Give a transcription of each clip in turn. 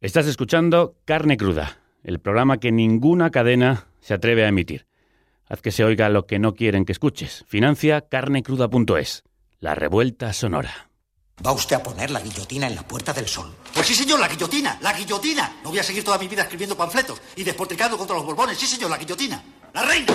Estás escuchando Carne Cruda, el programa que ninguna cadena se atreve a emitir. Haz que se oiga lo que no quieren que escuches. Financia carnecruda.es, la revuelta sonora. ¿Va usted a poner la guillotina en la Puerta del Sol? Pues sí, señor, la guillotina, la guillotina. No voy a seguir toda mi vida escribiendo panfletos y despotricando contra los borbones. Sí, señor, la guillotina. La reina.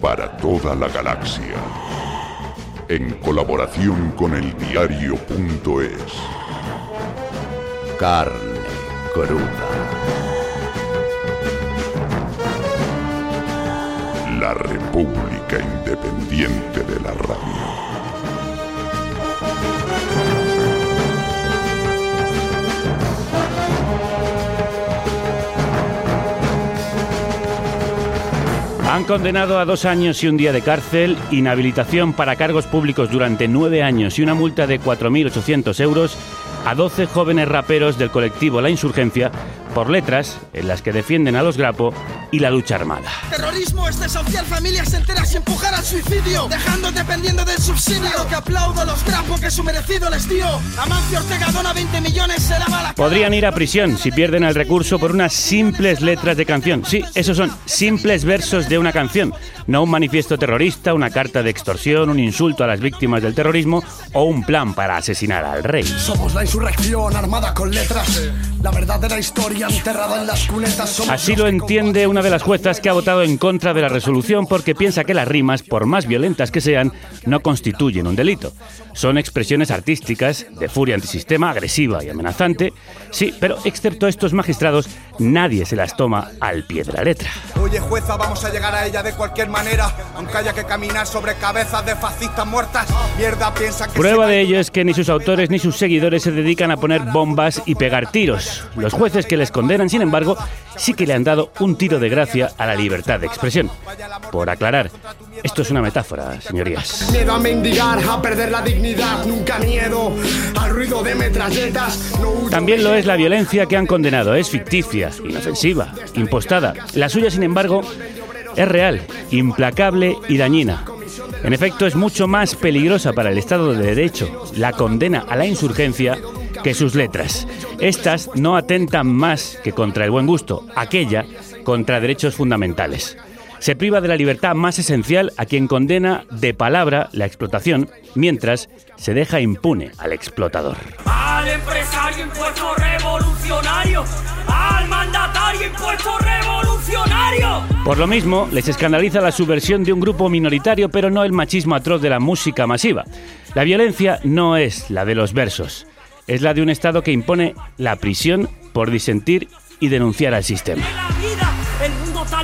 para toda la galaxia, en colaboración con el diario.es. Carne cruda. La República Independiente de la Radio. Han condenado a dos años y un día de cárcel, inhabilitación para cargos públicos durante nueve años y una multa de 4.800 euros a 12 jóvenes raperos del colectivo La Insurgencia por letras en las que defienden a los Grapo y la lucha armada. Terrorismo es desahuciar familias enteras y empujar al suicidio, dejando dependiendo del subsidio. Lo que aplaudo a los grapos que su merecido les dio. Amancio Ortega dona 20 millones, se lava la. Podrían ir a prisión si pierden el recurso por unas simples letras de canción. Sí, esos son simples versos de una canción, no un manifiesto terrorista, una carta de extorsión, un insulto a las víctimas del terrorismo o un plan para asesinar al rey. Somos la insurrección armada con letras. La verdadera historia Así lo entiende una de las juezas que ha votado en contra de la resolución porque piensa que las rimas, por más violentas que sean, no constituyen un delito. Son expresiones artísticas de furia antisistema, agresiva y amenazante. Sí, pero excepto estos magistrados, nadie se las toma al pie de la letra. Oye, jueza, vamos a llegar a ella de cualquier manera, aunque haya que caminar sobre cabezas de fascistas muertas. Mierda, piensa que. Prueba de ello es que ni sus autores ni sus seguidores se dedican a poner bombas y pegar tiros. Los jueces que les condenan, sin embargo, sí que le han dado un tiro de gracia a la libertad de expresión. Por aclarar, esto es una metáfora, señorías. Miedo a mendigar, a perder la dignidad, nunca miedo al ruido de metralletas. No huyo También lo es la violencia que han condenado. Es ficticia, inofensiva, impostada. La suya, sin embargo, es real, implacable y dañina. En efecto, es mucho más peligrosa para el Estado de Derecho la condena a la insurgencia que sus letras. Estas no atentan más que contra el buen gusto, aquella contra derechos fundamentales. Se priva de la libertad más esencial a quien condena de palabra la explotación, mientras se deja impune al explotador. Al empresario impuesto revolucionario. Al mandatario impuesto revolucionario. Por lo mismo, les escandaliza la subversión de un grupo minoritario, pero no el machismo atroz de la música masiva. La violencia no es la de los versos, es la de un Estado que impone la prisión por disentir y denunciar al sistema.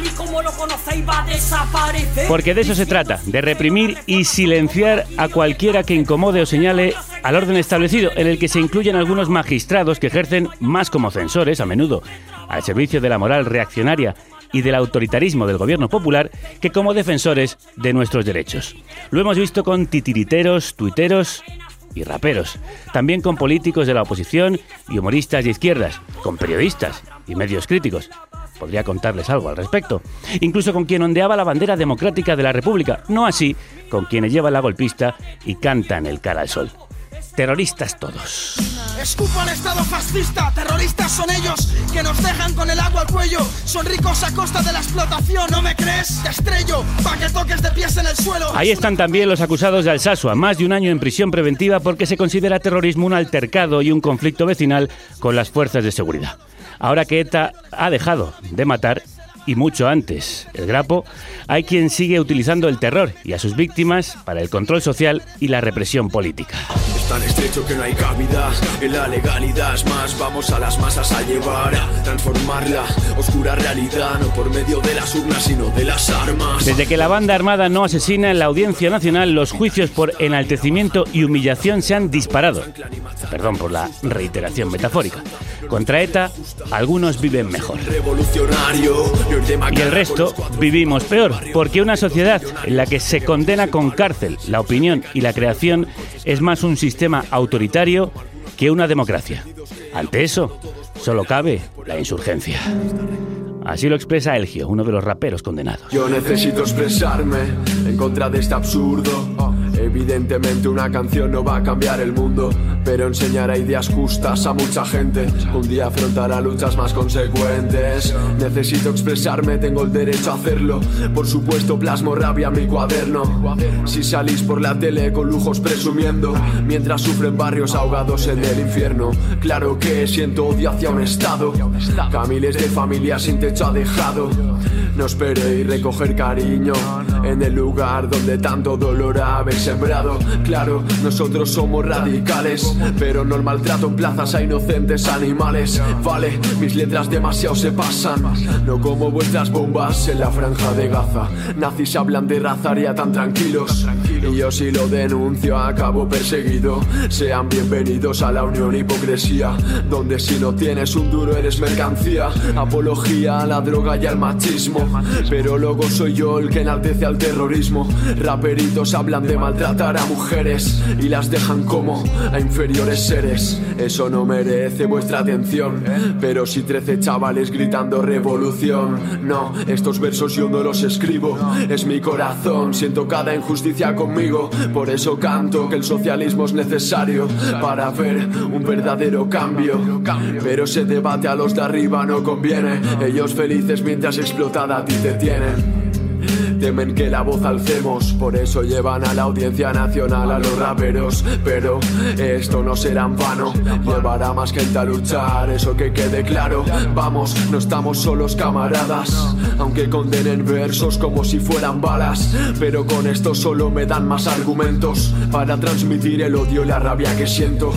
Y como lo conocéis va a desaparecer. Porque de eso se trata, de reprimir y silenciar a cualquiera que incomode o señale al orden establecido, en el que se incluyen algunos magistrados que ejercen más como censores, a menudo, al servicio de la moral reaccionaria y del autoritarismo del gobierno popular, que como defensores de nuestros derechos. Lo hemos visto con titiriteros, tuiteros y raperos, también con políticos de la oposición y humoristas de izquierdas, con periodistas y medios críticos. Podría contarles algo al respecto. Incluso con quien ondeaba la bandera democrática de la República, no así con quienes llevan la golpista y cantan el cara al sol. Terroristas todos. Escupo al Estado fascista, terroristas son ellos que nos dejan con el agua al cuello. Son ricos a costa de la explotación, ¿no me crees? Te estrello, pa' que toques de pies en el suelo. Ahí están también los acusados de Alsasua, más de un año en prisión preventiva porque se considera terrorismo un altercado y un conflicto vecinal con las fuerzas de seguridad. Ahora que ETA ha dejado de matar, y mucho antes, el grapo, hay quien sigue utilizando el terror y a sus víctimas para el control social y la represión política. Es tan estrecho que no hay cabida en la legalidad. Es más, vamos a las masas a llevar a transformar la oscura realidad, no por medio de las urnas, sino de las armas. Desde que la banda armada no asesina en la Audiencia Nacional, los juicios por enaltecimiento y humillación se han disparado. Perdón por la reiteración metafórica. Contra ETA, algunos viven mejor. Revolucionario, Y el resto vivimos peor, porque una sociedad en la que se condena con cárcel la opinión y la creación es más un sistema autoritario que una democracia. Ante eso, solo cabe la insurgencia. Así lo expresa Elgio, uno de los raperos condenados. Yo necesito expresarme en contra de este absurdo. Evidentemente una canción no va a cambiar el mundo, pero enseñará ideas justas a mucha gente. Un día afrontará luchas más consecuentes. Necesito expresarme, tengo el derecho a hacerlo. Por supuesto, plasmo rabia en mi cuaderno. Si salís por la tele con lujos presumiendo, mientras sufren barrios ahogados en el infierno. Claro que siento odio hacia un estado. Que a miles de familias sin techo ha dejado. No esperéis recoger cariño en el lugar donde tanto dolor habéis sembrado. Claro, nosotros somos radicales, pero no el maltrato en plazas a inocentes animales. Vale, mis letras demasiado se pasan, no como vuestras bombas en la franja de Gaza. Nazis hablan de razaria tan tranquilos, y yo si lo denuncio acabo perseguido. Sean bienvenidos a la unión hipocresía, donde si no tienes un duro eres mercancía. Apología a la droga y al machismo, pero luego soy yo el que enaltece al terrorismo. Raperitos hablan de maltratar a mujeres y las dejan como a inferiores seres. Eso no merece vuestra atención, pero si trece chavales gritando revolución. No, estos versos yo no los escribo, es mi corazón. Siento cada injusticia conmigo, por eso canto que el socialismo es necesario para ver un verdadero cambio. Pero ese debate a los de arriba no conviene, ellos felices mientras explotada a ti te tienen. Temen que la voz alcemos, por eso llevan a la audiencia nacional a los raperos. Pero esto no será en vano, llevará más gente a luchar, eso que quede claro. Vamos, no estamos solos, camaradas, aunque condenen versos como si fueran balas. Pero con esto solo me dan más argumentos para transmitir el odio y la rabia que siento.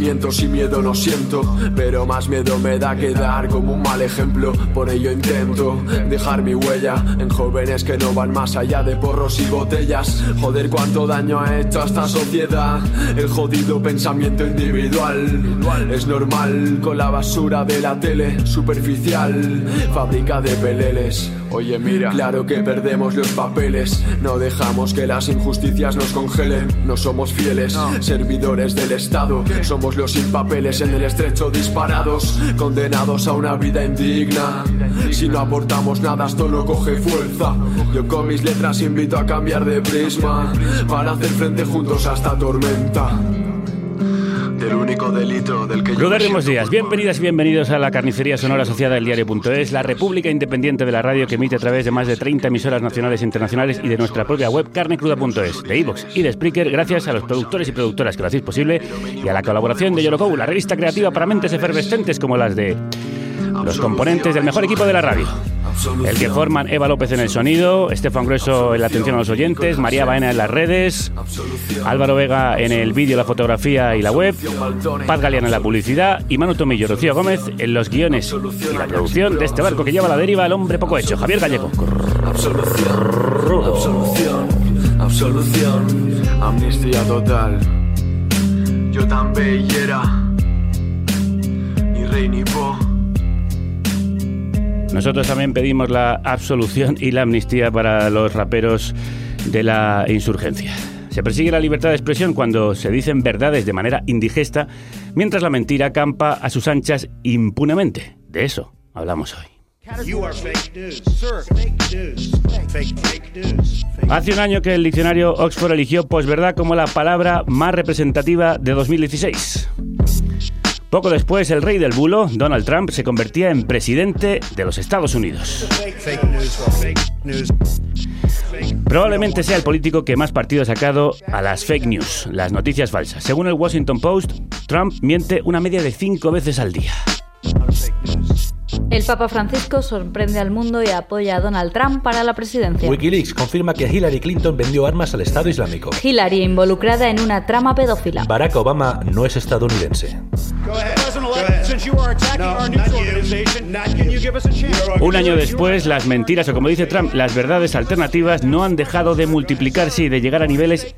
Miento si miedo no siento, pero más miedo me da quedar como un mal ejemplo. Por ello intento dejar mi huella en jóvenes que no van más allá de porros y botellas. Joder, cuánto daño ha hecho a esta sociedad. El jodido pensamiento individual es normal con la basura de la tele superficial, fábrica de peleles. Oye, mira, claro que perdemos los papeles. No dejamos que las injusticias nos congelen. No somos fieles, servidores del Estado. Somos los sin papeles en el estrecho disparados, condenados a una vida indigna. Si no aportamos nada, esto no coge fuerza. Yo con mis letras invito a cambiar de prisma para hacer frente juntos a esta tormenta. Del único delito del que Rudaremos siento días. Bienvenidas y bienvenidos a la carnicería sonora asociada del diario.es, la república independiente de la radio que emite a través de más de 30 emisoras nacionales e internacionales y de nuestra propia web carnecruda.es, de iVoox y de Spreaker, gracias a los productores y productoras que lo hacéis posible y a la colaboración de Yorokou, la revista creativa para mentes efervescentes como las de los componentes del mejor equipo de la radio. El que forman Eva López en el sonido, Estefan Grueso en la atención a los oyentes, María Baena en las redes, Álvaro Vega en el vídeo, la fotografía y la web, Paz Galeana en la publicidad y Manu Tomillo Rocío Gómez en los guiones y la producción de este barco que lleva a la deriva al hombre poco hecho, Javier Gallego. Absolución, absolución, absolución, amnistía total. Yo tan bellera, ni rey ni. Nosotros también pedimos la absolución y la amnistía para los raperos de la insurgencia. Se persigue la libertad de expresión cuando se dicen verdades de manera indigesta, mientras la mentira campa a sus anchas impunemente. De eso hablamos hoy. Hace un año que el diccionario Oxford eligió posverdad como la palabra más representativa de 2016. Poco después, el rey del bulo, Donald Trump, se convertía en presidente de los Estados Unidos. Probablemente sea el político que más partido ha sacado a las fake news, las noticias falsas. Según el Washington Post, Trump miente una media de cinco veces al día. El Papa Francisco sorprende al mundo y apoya a Donald Trump para la presidencia. Wikileaks confirma que Hillary Clinton vendió armas al Estado Islámico. Hillary involucrada en una trama pedófila. Barack Obama no es estadounidense. Un año después, las mentiras, o como dice Trump, las verdades alternativas no han dejado de multiplicarse y de llegar a niveles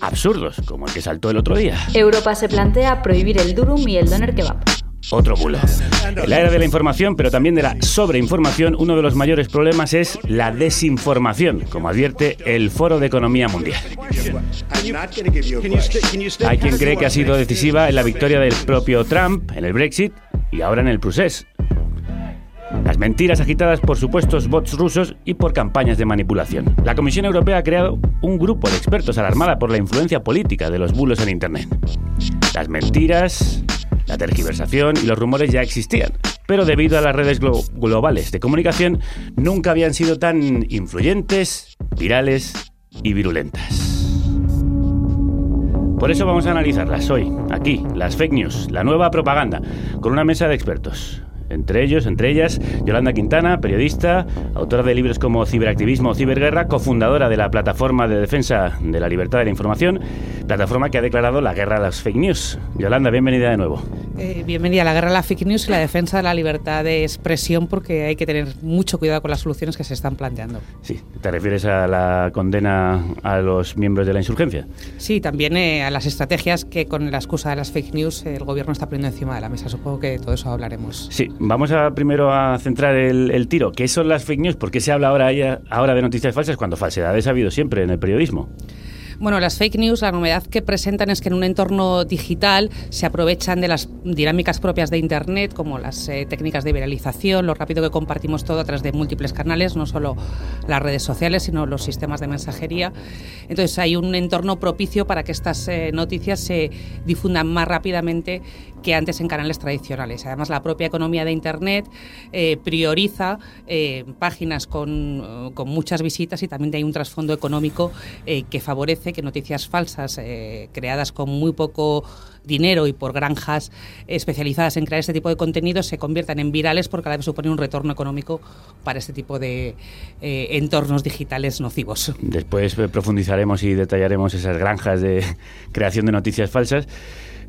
absurdos, como el que saltó el otro día. Europa se plantea prohibir el durum y el doner kebab. Otro bulo. En la era de la información, pero también de la sobreinformación, uno de los mayores problemas es la desinformación, como advierte el Foro de Economía Mundial. Hay quien cree que ha sido decisiva en la victoria del propio Trump en el Brexit y ahora en el procés. Las mentiras agitadas por supuestos bots rusos y por campañas de manipulación. La Comisión Europea ha creado un grupo de expertos alarmada por la influencia política de los bulos en Internet. Las mentiras, la tergiversación y los rumores ya existían, pero debido a las redes globales de comunicación nunca habían sido tan influyentes, virales y virulentas. Por eso vamos a analizarlas hoy, aquí, las fake news, la nueva propaganda, con una mesa de expertos. Entre ellos, entre ellas, Yolanda Quintana, periodista, autora de libros como Ciberactivismo o Ciberguerra, cofundadora de la Plataforma de Defensa de la Libertad de la Información, plataforma que ha declarado la guerra a las fake news. Yolanda, bienvenida de nuevo. Eh, bienvenida a la guerra a las fake news y la defensa de la libertad de expresión porque hay que tener mucho cuidado con las soluciones que se están planteando. Sí, ¿te refieres a la condena a los miembros de la insurgencia? Sí, también eh, a las estrategias que con la excusa de las fake news el gobierno está poniendo encima de la mesa. Supongo que de todo eso hablaremos. Sí, vamos a primero a centrar el, tiro. ¿Qué son las fake news? ¿Por qué se habla ahora, ahora de noticias falsas cuando falsedades ha habido siempre en el periodismo? Bueno, las fake news, la novedad que presentan es que en un entorno digital se aprovechan de las dinámicas propias de Internet, como las eh, técnicas de viralización, lo rápido que compartimos todo a través de múltiples canales, no solo las redes sociales, sino los sistemas de mensajería. Entonces hay un entorno propicio para que estas eh, noticias se difundan más rápidamente que antes en canales tradicionales. Además, la propia economía de Internet eh, prioriza páginas con, con, muchas visitas y también hay un trasfondo económico que favorece que noticias falsas eh, creadas con muy poco dinero y por granjas especializadas en crear este tipo de contenidos se conviertan en virales porque cada vez supone un retorno económico para este tipo de eh, entornos digitales nocivos. Después eh, profundizaremos y detallaremos esas granjas de creación de noticias falsas.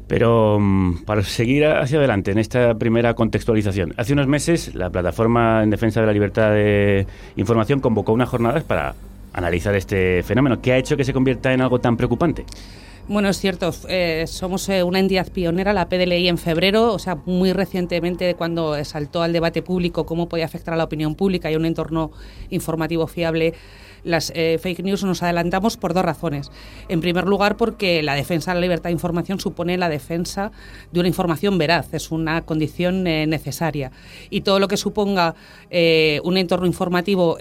Pero mm, para seguir hacia adelante en esta primera contextualización, hace unos meses la Plataforma en Defensa de la Libertad de Información convocó unas jornadas para analizar este fenómeno. ¿Qué ha hecho que se convierta en algo tan preocupante? Bueno, es cierto, eh, somos eh, una entidad pionera, la PDLI en febrero, o sea, muy recientemente cuando saltó al debate público cómo podía afectar a la opinión pública y un entorno informativo fiable las eh, fake news nos adelantamos por dos razones. En primer lugar, porque la defensa de la libertad de información supone la defensa de una información veraz, es una condición eh, necesaria. Y todo lo que suponga eh, un entorno informativo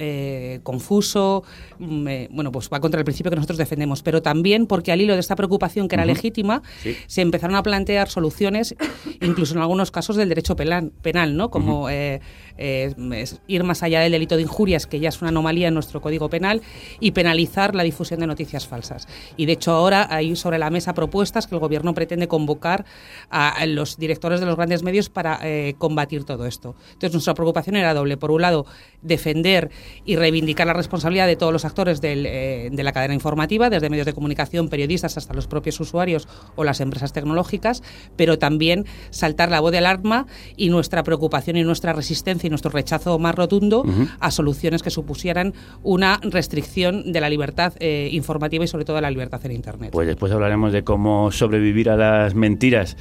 confuso, mm, bueno, pues va contra el principio que nosotros defendemos, pero también porque al hilo de esta preocupación que era legítima, se empezaron a plantear soluciones, incluso en algunos casos del derecho penal, penal ¿no? Como ir más allá del delito de injurias, que ya es una anomalía en nuestro Código Penal, y penalizar la difusión de noticias falsas. Y de hecho ahora hay sobre la mesa propuestas que el Gobierno pretende convocar a los directores de los grandes medios para eh, combatir todo esto. Entonces nuestra preocupación era doble. Por un lado, defender y reivindicar la responsabilidad de todos los actores eh, de la cadena informativa, desde medios de comunicación, periodistas hasta los propios usuarios o las empresas tecnológicas, pero también saltar la voz de alarma y nuestra preocupación y nuestra resistencia y nuestro rechazo más rotundo a soluciones que supusieran una restricción de la libertad eh, informativa y sobre todo de la libertad en Internet. Pues después hablaremos de cómo sobrevivir a las mentiras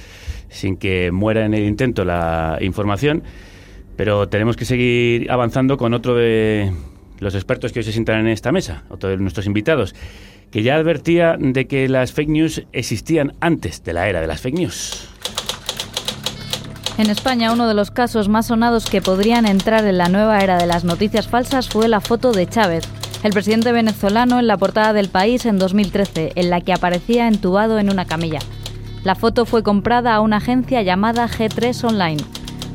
sin que muera en el intento la información, pero tenemos que seguir avanzando con otro de los expertos que hoy se sientan en esta mesa, otro de nuestros invitados, que ya advertía de que las fake news existían antes de la era de las fake news. En España, uno de los casos más sonados que podrían entrar en la nueva era de las noticias falsas fue la foto de Chávez, el presidente venezolano en la portada del país en 2013, en la que aparecía entubado en una camilla. La foto fue comprada a una agencia llamada G3 Online.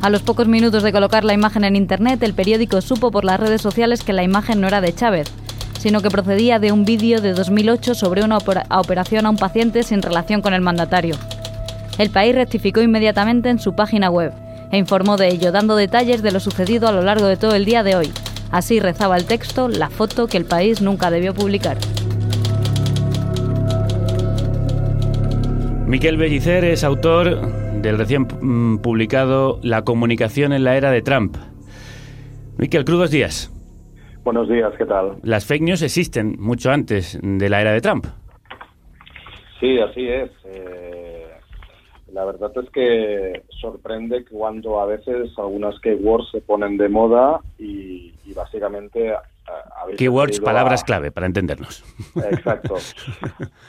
A los pocos minutos de colocar la imagen en Internet, el periódico supo por las redes sociales que la imagen no era de Chávez, sino que procedía de un vídeo de 2008 sobre una operación a un paciente sin relación con el mandatario. El país rectificó inmediatamente en su página web e informó de ello, dando detalles de lo sucedido a lo largo de todo el día de hoy, Así rezaba el texto, la foto que el país nunca debió publicar. Miquel Bellicer es autor del recién mm, publicado La comunicación en la era de Trump. Miquel, crudos días. Buenos días, ¿qué tal? Las fake news existen mucho antes de la era de Trump. Sí, así es. Eh, La verdad es que sorprende cuando a veces algunas keywords se ponen de moda y, y básicamente Keywords, palabras clave para entendernos. Exacto.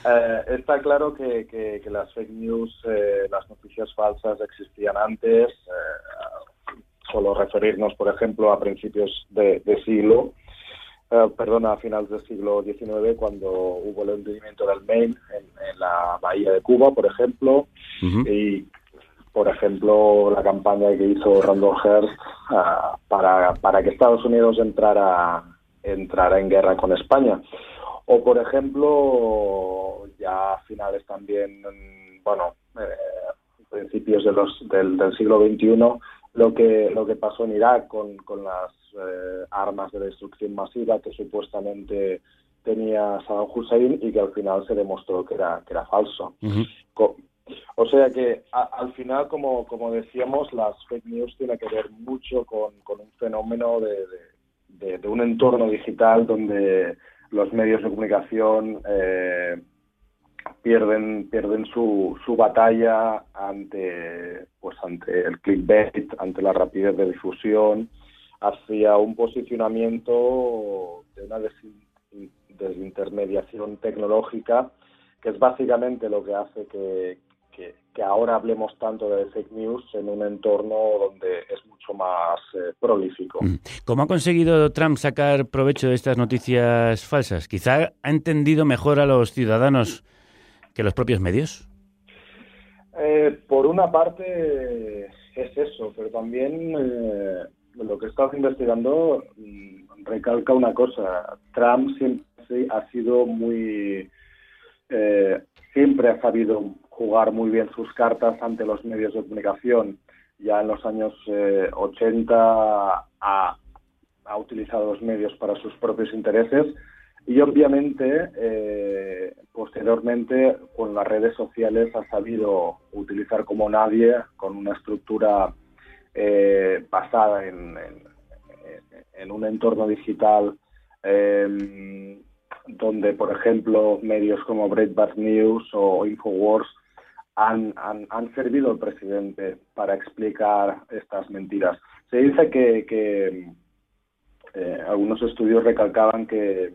Eh, está claro que, que, las fake news, eh, las noticias falsas existían antes. Eh, solo referirnos, por ejemplo, a principios de, siglo, perdón, a finales del siglo XIX, cuando hubo el hundimiento del Maine en, la bahía de Cuba, por ejemplo, y por ejemplo, la campaña que hizo Randall Hearst para, para que Estados Unidos entrara entrará en guerra con España. O, por ejemplo, ya a finales también, bueno, eh, principios de los, del, siglo XXI, lo que, lo que pasó en Irak con, con las eh, armas de destrucción masiva que supuestamente tenía Saddam Hussein y que al final se demostró que era, que era falso. O sea que al final, como, como decíamos, las fake news tiene que ver mucho con, con un fenómeno de de, un entorno digital donde los medios de comunicación eh, pierden pierden su, su batalla ante pues ante el clickbait ante la rapidez de difusión hacia un posicionamiento de una desintermediación tecnológica que es básicamente lo que hace que, que, ahora hablemos tanto de fake news en un entorno donde es mucho más eh, prolífico. Mm. ¿Cómo ha conseguido Trump sacar provecho de estas noticias falsas? ¿Quizá ha entendido mejor a los ciudadanos que los propios medios? Eh, por una parte es eso, pero también eh, lo que he estado investigando mm, recalca una cosa. Trump siempre ha sido muy... siempre ha sabido jugar muy bien sus cartas ante los medios de comunicación. Ya en los años 80 eh, ha, utilizado los medios para sus propios intereses y obviamente eh, posteriormente con las redes sociales ha sabido utilizar como nadie con una estructura eh, basada en, en, un entorno digital donde por ejemplo medios como Breitbart News o Infowars han, han, servido al presidente para explicar estas mentiras. Se dice que, eh, algunos estudios recalcaban que,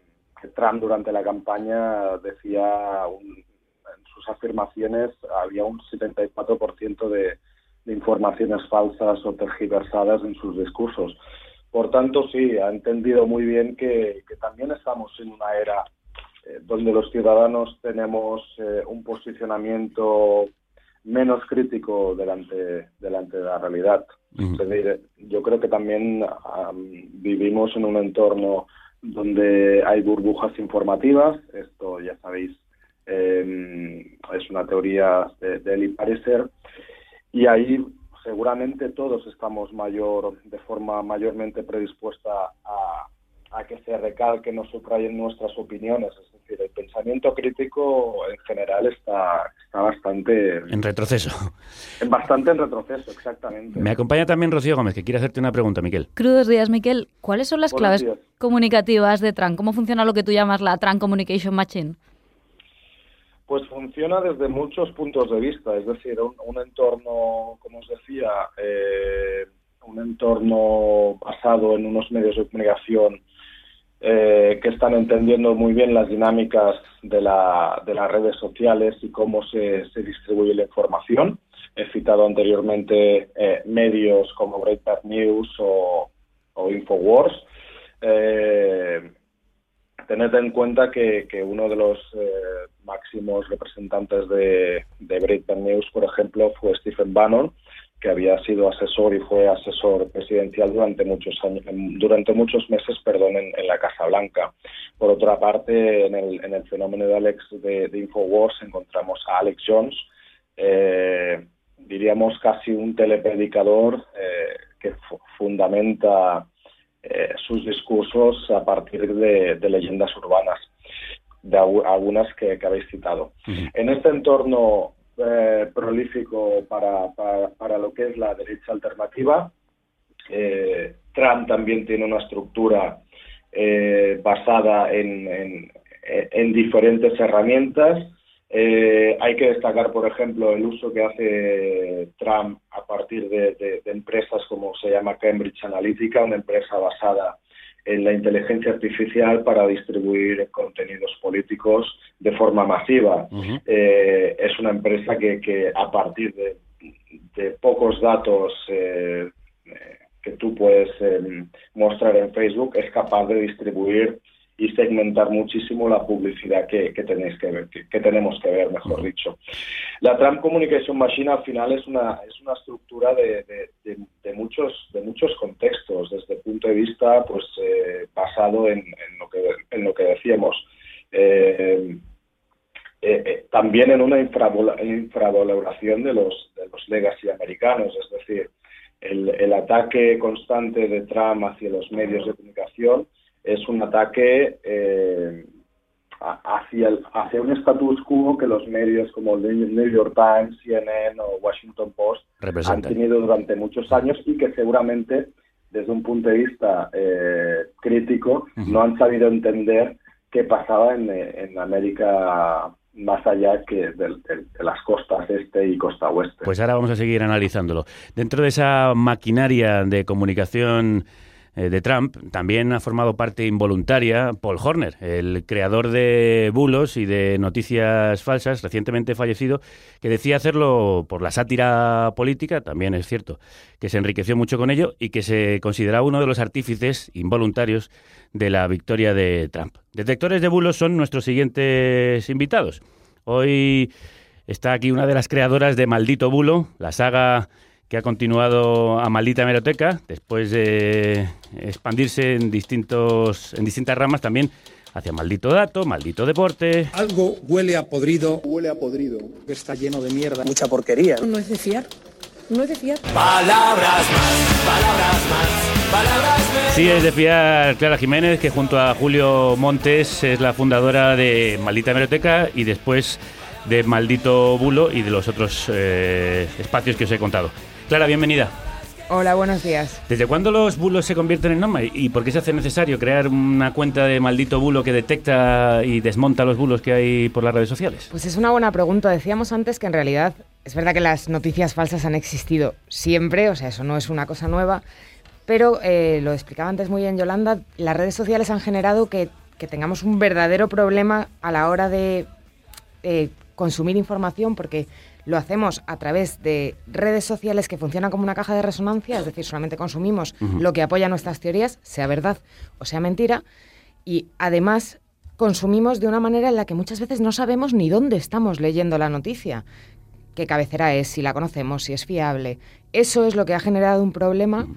Trump durante la campaña decía en sus afirmaciones había un 74% de, de informaciones falsas o tergiversadas en sus discursos. Por tanto, sí, ha entendido muy bien que, también estamos en una era eh, donde los ciudadanos tenemos eh, un posicionamiento menos crítico delante, delante de la realidad. yo creo que también vivimos en un entorno donde hay burbujas informativas, esto ya sabéis, em, es una teoría de, de Eli y ahí seguramente todos estamos mayor, de forma mayormente predispuesta a, a que se recalquen o subrayen nuestras opiniones. Es decir, el pensamiento crítico en general está, está bastante... En retroceso. Bastante en retroceso, exactamente. Me acompaña también Rocío Gómez, que quiere hacerte una pregunta, Miquel. Crudos días, Miquel. ¿Cuáles son las claves comunicativas de TRAN? ¿Cómo funciona lo que tú llamas la TRAN Communication Machine? Pues funciona desde muchos puntos de vista, es decir, un, entorno, como os decía, eh, un entorno basado en unos medios de comunicación eh, que están entendiendo muy bien las dinámicas de, la, de las redes sociales y cómo se, se, distribuye la información. He citado anteriormente eh, medios como Breitbart News o, o Infowars. Eh, tened en cuenta que, que uno de los eh, máximos representantes de, de Breitbart News, por ejemplo, fue Stephen Bannon, que había sido asesor y fue asesor presidencial durante muchos años, durante muchos meses, perdón, en, la Casa Blanca. Por otra parte, en el, en el fenómeno de Alex de, Infowars encontramos a Alex Jones, eh, diríamos casi un telepredicador eh, que fundamenta eh, sus discursos a partir de, leyendas urbanas, de algunas que, habéis citado. En este entorno eh, prolífico para, para, lo que es la derecha alternativa. Eh, Trump también tiene una estructura eh, basada en, en, diferentes herramientas. Eh, hay que destacar, por ejemplo, el uso que hace Trump a partir de, de empresas como se llama Cambridge Analytica, una empresa basada en la inteligencia artificial para distribuir contenidos políticos de forma masiva. Eh, es una empresa que, que a partir de, de pocos datos eh, eh, que tú puedes eh, mostrar en Facebook es capaz de distribuir y segmentar muchísimo la publicidad que, que tenéis que ver, que, que tenemos que ver, mejor dicho. La Trump Communication Machine al final es una, es una estructura de, de, de, de muchos, de muchos contextos, desde el punto de vista pues eh, basado en, en, lo que, en lo que decíamos. Eh, eh, eh, también en una infravaloración de los, de los legacy americanos, es decir, el, el ataque constante de Trump hacia los medios de comunicación es un ataque eh, hacia, el- hacia un status quo que los medios como el New York Times, CNN o Washington Post han tenido durante muchos años y que seguramente desde un punto de vista eh, crítico no han sabido entender qué pasaba en, en América más allá que del- de, las costas este y costa oeste. Pues ahora vamos a seguir analizándolo. Dentro de esa maquinaria de comunicación eh, de Trump, también ha formado parte involuntaria Paul Horner, el creador de bulos y de noticias falsas, recientemente fallecido, que decía hacerlo por la sátira política, también es cierto, que se enriqueció mucho con ello y que se consideraba uno de los artífices involuntarios de la victoria de Trump. Detectores de bulos son nuestros siguientes invitados. Hoy está aquí una de las creadoras de Maldito Bulo, la saga que ha continuado a Maldita Hemeroteca, después de expandirse en, distintos, en distintas ramas también hacia Maldito Dato, Maldito Deporte. Algo huele a podrido. Huele a podrido. Está lleno de mierda. Mucha porquería. No es de fiar. No es de fiar. Palabras más, palabras más, palabras menos. Sí, es de fiar Clara Jiménez, que junto a Julio Montes es la fundadora de Maldita Hemeroteca y después de Maldito Bulo y de los otros eh, espacios que os he contado. Clara, bienvenida. Hola, buenos días. ¿Desde cuándo los bulos se convierten en norma y por qué se hace necesario crear una cuenta de maldito bulo que detecta y desmonta los bulos que hay por las redes sociales? Pues es una buena pregunta. Decíamos antes que en realidad es verdad que las noticias falsas han existido siempre, o sea, eso no es una cosa nueva, pero eh, lo explicaba antes muy bien Yolanda, las redes sociales han generado que, que tengamos un verdadero problema a la hora de eh, consumir información porque lo hacemos a través de redes sociales que funcionan como una caja de resonancia, es decir, solamente consumimos lo que apoya nuestras teorías, sea verdad o sea mentira, y además consumimos de una manera en la que muchas veces no sabemos ni dónde estamos leyendo la noticia, qué cabecera es, si la conocemos, si es fiable. Eso es lo que ha generado un problema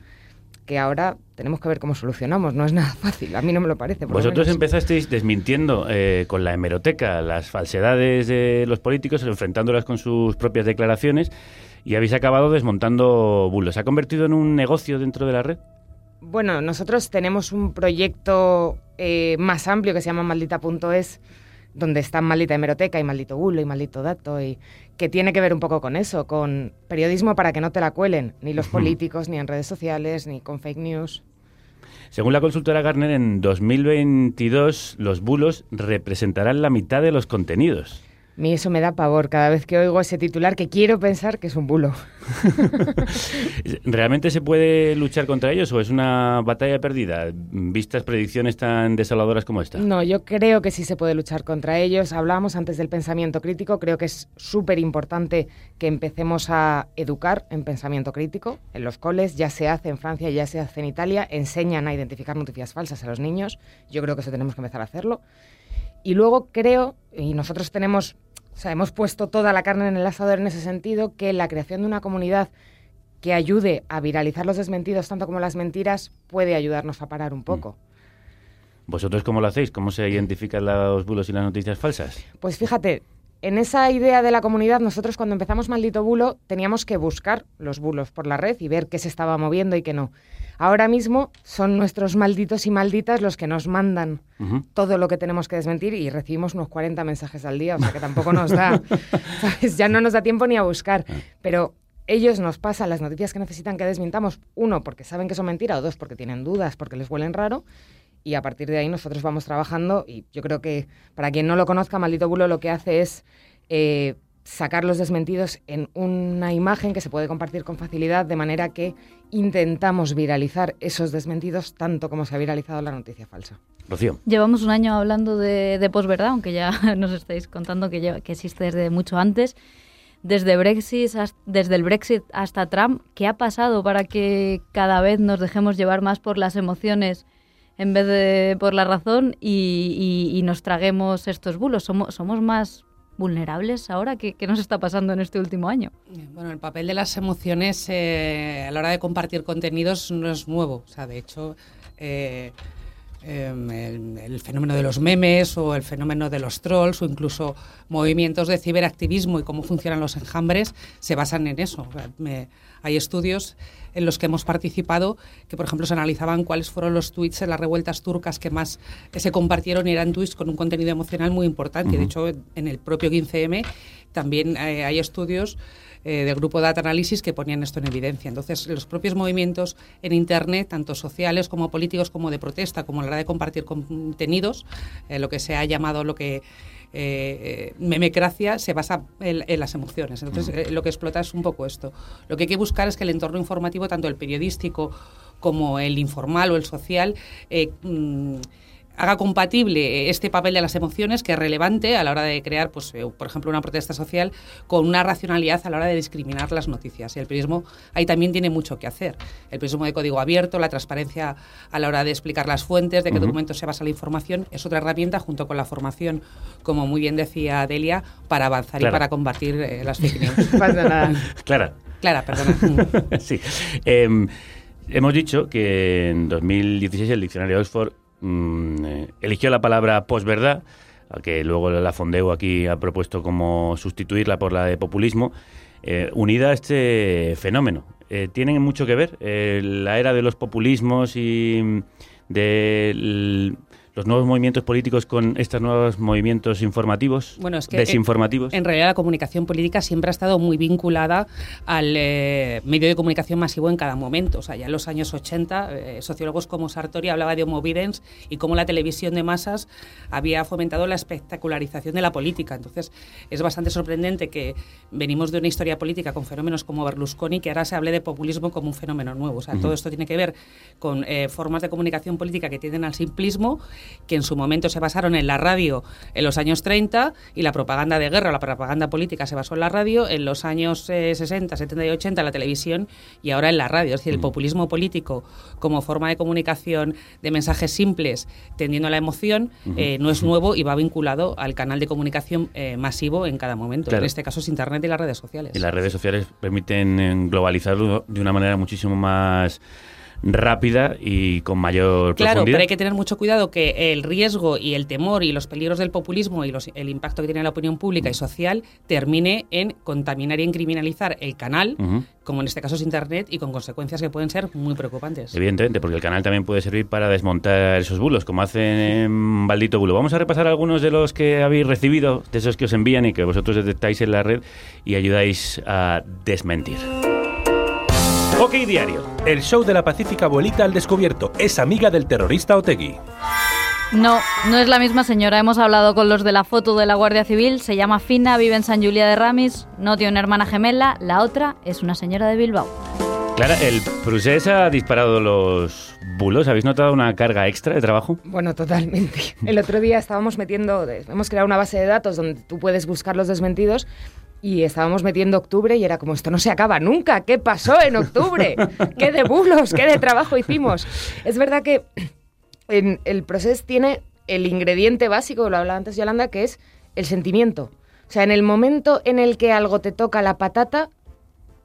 que ahora tenemos que ver cómo solucionamos. No es nada fácil, a mí no me lo parece. por Vosotros empezasteis desmintiendo eh, con la hemeroteca las falsedades de los políticos, enfrentándolas con sus propias declaraciones y habéis acabado desmontando bulos. ¿Se ha convertido en un negocio dentro de la red? Bueno, nosotros tenemos un proyecto eh, más amplio que se llama Maldita.es, donde está Maldita Hemeroteca y Maldito Bulo y Maldito Dato, y que tiene que ver un poco con eso, con periodismo para que no te la cuelen, ni los políticos, ni en redes sociales, ni con fake news. Según la consultora Garner, en 2022 los bulos representarán la mitad de los contenidos. A mí eso me da pavor cada vez que oigo ese titular que quiero pensar que es un bulo. ¿Realmente se puede luchar contra ellos o es una batalla perdida, vistas predicciones tan desoladoras como esta? No, yo creo que sí se puede luchar contra ellos. Hablábamos antes del pensamiento crítico. Creo que es súper importante que empecemos a educar en pensamiento crítico. En los coles ya se hace en Francia, ya se hace en Italia. Enseñan a identificar noticias falsas a los niños. Yo creo que eso tenemos que empezar a hacerlo. Y luego creo, y nosotros tenemos, o sea, hemos puesto toda la carne en el asador en ese sentido, que la creación de una comunidad que ayude a viralizar los desmentidos tanto como las mentiras puede ayudarnos a parar un poco. ¿Vosotros cómo lo hacéis? ¿Cómo se identifican los bulos y las noticias falsas? Pues fíjate, en esa idea de la comunidad, nosotros cuando empezamos Maldito Bulo teníamos que buscar los bulos por la red y ver qué se estaba moviendo y qué no. Ahora mismo son nuestros malditos y malditas los que nos mandan todo lo que tenemos que desmentir y recibimos unos 40 mensajes al día, o sea que tampoco nos da, ¿sabes? Ya no nos da tiempo ni a buscar. Pero ellos nos pasan las noticias que necesitan que desmintamos, uno, porque saben que son mentira, o dos, porque tienen dudas, porque les huelen raro. Y a partir de ahí nosotros vamos trabajando y yo creo que para quien no lo conozca, Maldito Bulo lo que hace es eh, sacar los desmentidos en una imagen que se puede compartir con facilidad, de manera que intentamos viralizar esos desmentidos tanto como se ha viralizado la noticia falsa. Rocío. Llevamos un año hablando de, de posverdad, aunque ya nos estáis contando que, lleva- que existe desde mucho antes. Desde, Brexit, desde el Brexit hasta Trump, ¿qué ha pasado para que cada vez nos dejemos llevar más por las emociones en vez de por la razón y, y- y nos traguemos estos bulos? ¿Somos, somos más vulnerables ahora? ¿Qué, nos está pasando en este último año? Bueno, el papel de las emociones eh, a la hora de compartir contenidos no es nuevo. O sea, de hecho, eh, eh, el, el fenómeno de los memes o el fenómeno de los trolls o incluso movimientos de ciberactivismo y cómo funcionan los enjambres se basan en eso. O sea, me- hay estudios en los que hemos participado que, por ejemplo, se analizaban cuáles fueron los tweets en las revueltas turcas que más se compartieron y eran tweets con un contenido emocional muy importante. De hecho, en el propio 15M también eh, hay estudios eh, del grupo Data Analysis que ponían esto en evidencia. Entonces, los propios movimientos en Internet, tanto sociales como políticos, como de protesta, como a la hora de compartir contenidos, eh, lo que se ha llamado lo que eh, eh, memecracia se basa en, en las emociones. Entonces, eh, lo que explota es un poco esto. Lo que hay que buscar es que el entorno informativo, tanto el periodístico como el informal o el social, eh, mm, haga compatible este papel de las emociones, que es relevante a la hora de crear, pues, eh, por ejemplo, una protesta social, con una racionalidad a la hora de discriminar las noticias. Y el periodismo ahí también tiene mucho que hacer. El periodismo de código abierto, la transparencia a la hora de explicar las fuentes, de qué documentos se basa la información, es otra herramienta junto con la formación, como muy bien decía Delia, para avanzar Claro. y para combatir eh, las fake news. Clara. Clara, perdona. sí. Em, hemos dicho que en 2016 el diccionario de Oxford mm, eh, eligió la palabra posverdad, que luego la Fondeu aquí ha propuesto como sustituirla por la de populismo, eh, unida a este fenómeno. Eh, ¿Tienen mucho que ver la era de los populismos y mm, de l- los nuevos movimientos políticos con estos nuevos movimientos informativos, Bueno, es que desinformativos? En, en realidad la comunicación política siempre ha estado muy vinculada al eh, medio de comunicación masivo en cada momento. O sea, ya en los años 80, eh, sociólogos como Sartori hablaba de homo videns y cómo la televisión de masas había fomentado la espectacularización de la política. Entonces, es bastante sorprendente que venimos de una historia política con fenómenos como Berlusconi, que ahora se hable de populismo como un fenómeno nuevo. O sea, todo esto tiene que ver con eh, formas de comunicación política que tienden al simplismo, que en su momento se basaron en la radio en los años 30 y la propaganda de guerra, la propaganda política se basó en la radio, en los años eh, 60, 70 y 80 en la televisión y ahora en la radio. Es decir, el populismo político como forma de comunicación de mensajes simples tendiendo a la emoción eh, no es nuevo y va vinculado al canal de comunicación eh, masivo en cada momento. Claro. En este caso es Internet y las redes sociales. Y las redes sociales permiten eh, globalizarlo de una manera muchísimo más rápida y con mayor Claro, profundidad. pero hay que tener mucho cuidado que el riesgo y el temor y los peligros del populismo y los- el impacto que tiene en la opinión pública y social termine en contaminar y en criminalizar el canal, como en este caso es Internet, y con consecuencias que pueden ser muy preocupantes. Evidentemente, porque el canal también puede servir para desmontar esos bulos, como hacen en Maldito Bulo. Vamos a repasar algunos de los que habéis recibido, de esos que os envían y que vosotros detectáis en la red y ayudáis a desmentir. Ok Diario, el show de la pacífica abuelita al descubierto. Es amiga del terrorista Otegui. No, no es la misma señora. Hemos hablado con los de la foto de la Guardia Civil. Se llama Fina, vive en San Julia de Ramis. No tiene una hermana gemela. La otra es una señora de Bilbao. Clara, el procés ha disparado los bulos. ¿Habéis notado una carga extra de trabajo? Bueno, totalmente. El otro día estábamos metiendo, hemos creado una base de datos donde tú puedes buscar los desmentidos y estábamos metiendo octubre y era como, esto no se acaba nunca, ¿qué pasó en octubre? ¿Qué de bulos, qué de trabajo hicimos? Es verdad que en el proceso tiene el ingrediente básico, lo hablaba antes Yolanda, que es el sentimiento. O sea, en el momento en el que algo te toca la patata,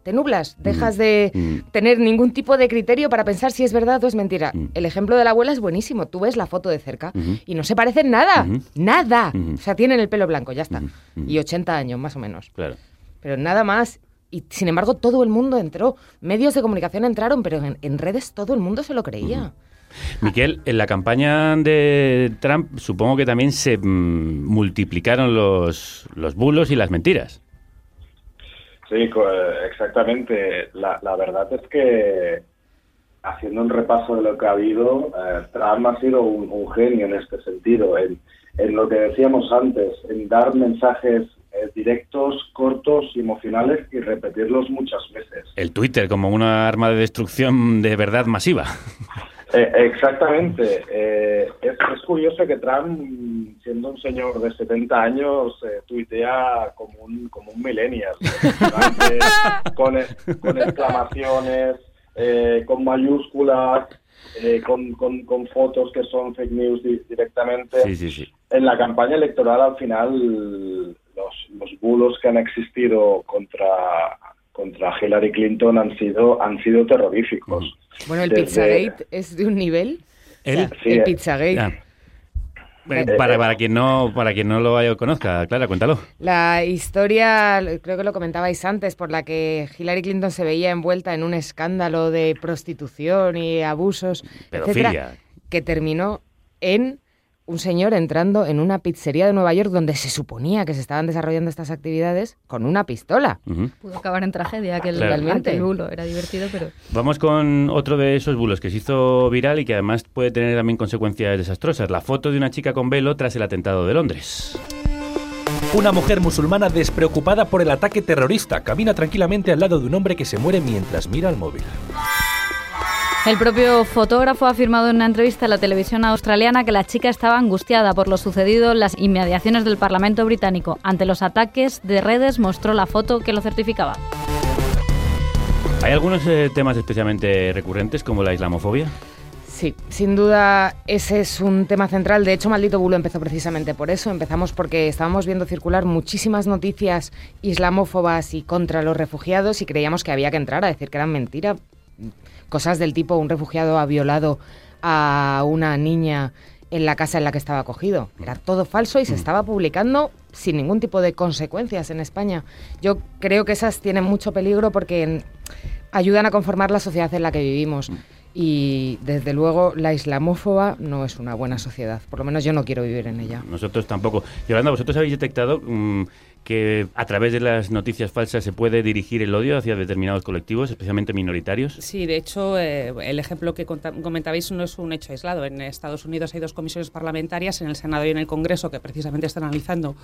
te nublas, dejas de tener ningún tipo de criterio para pensar si es verdad o es mentira. El ejemplo de la abuela es buenísimo. Tú ves la foto de cerca y no se parecen nada, nada. O sea, tienen el pelo blanco, ya está. Y 80 años más o menos. Claro. Pero nada más. Y sin embargo, todo el mundo entró. Medios de comunicación entraron, pero en, en redes todo el mundo se lo creía. Miquel, en la campaña de Trump supongo que también se mm, multiplicaron los, los bulos y las mentiras. Sí, eh, exactamente. La, la verdad es que haciendo un repaso de lo que ha habido, eh, Trump ha sido un, un genio en este sentido, en, en lo que decíamos antes, en dar mensajes eh, directos, cortos, emocionales y repetirlos muchas veces. El Twitter como una arma de destrucción de verdad masiva. Eh, exactamente. Eh, es, es, curioso que Trump, siendo un señor de 70 años, eh, tuitea como un, como un millennial, con, con, exclamaciones, eh, con mayúsculas, con, con, con, fotos que son fake news di directamente. Sí, sí, sí. En la campaña electoral, al final, los, los bulos que han existido contra contra Hillary Clinton han sido han sido terroríficos. Bueno, el Desde... Pizzagate es de un nivel. ¿El? Sí, el Pizzagate. Ah. Bueno, para, para, quien no para quien no lo conozca, Clara, cuéntalo. La historia, creo que lo comentabais antes, por la que Hillary Clinton se veía envuelta en un escándalo de prostitución y abusos, Pedofilia. etcétera, que terminó en un señor entrando en una pizzería de Nueva York donde se suponía que se estaban desarrollando estas actividades con una pistola. Uh -huh. Pudo acabar en tragedia, que Claro. realmente el bulo era divertido, pero... Vamos con otro de esos bulos que se hizo viral y que además puede tener también consecuencias desastrosas. La foto de una chica con velo tras el atentado de Londres. Una mujer musulmana despreocupada por el ataque terrorista camina tranquilamente al lado de un hombre que se muere mientras mira el móvil. El propio fotógrafo ha afirmado en una entrevista a la televisión australiana que la chica estaba angustiada por lo sucedido en las inmediaciones del Parlamento británico. Ante los ataques de redes mostró la foto que lo certificaba. ¿Hay algunos eh, temas especialmente recurrentes como la islamofobia? Sí, sin duda ese es un tema central. De hecho, Maldito Bulo empezó precisamente por eso. Empezamos porque estábamos viendo circular muchísimas noticias islamófobas y contra los refugiados y creíamos que había que entrar a decir que eran mentira. Cosas del tipo un refugiado ha violado a una niña en la casa en la que estaba acogido. Era todo falso y se estaba publicando sin ningún tipo de consecuencias en España. Yo creo que esas tienen mucho peligro porque ayudan a conformar la sociedad en la que vivimos. Y desde luego la islamófoba no es una buena sociedad. Por lo menos yo no quiero vivir en ella. Nosotros tampoco. Yolanda, ¿vosotros habéis detectado mmm, que a través de las noticias falsas se puede dirigir el odio hacia determinados colectivos, especialmente minoritarios? Sí, de hecho, eh, el ejemplo que comentabais no es un hecho aislado. En Estados Unidos hay dos comisiones parlamentarias, en el Senado y en el Congreso, que precisamente están analizando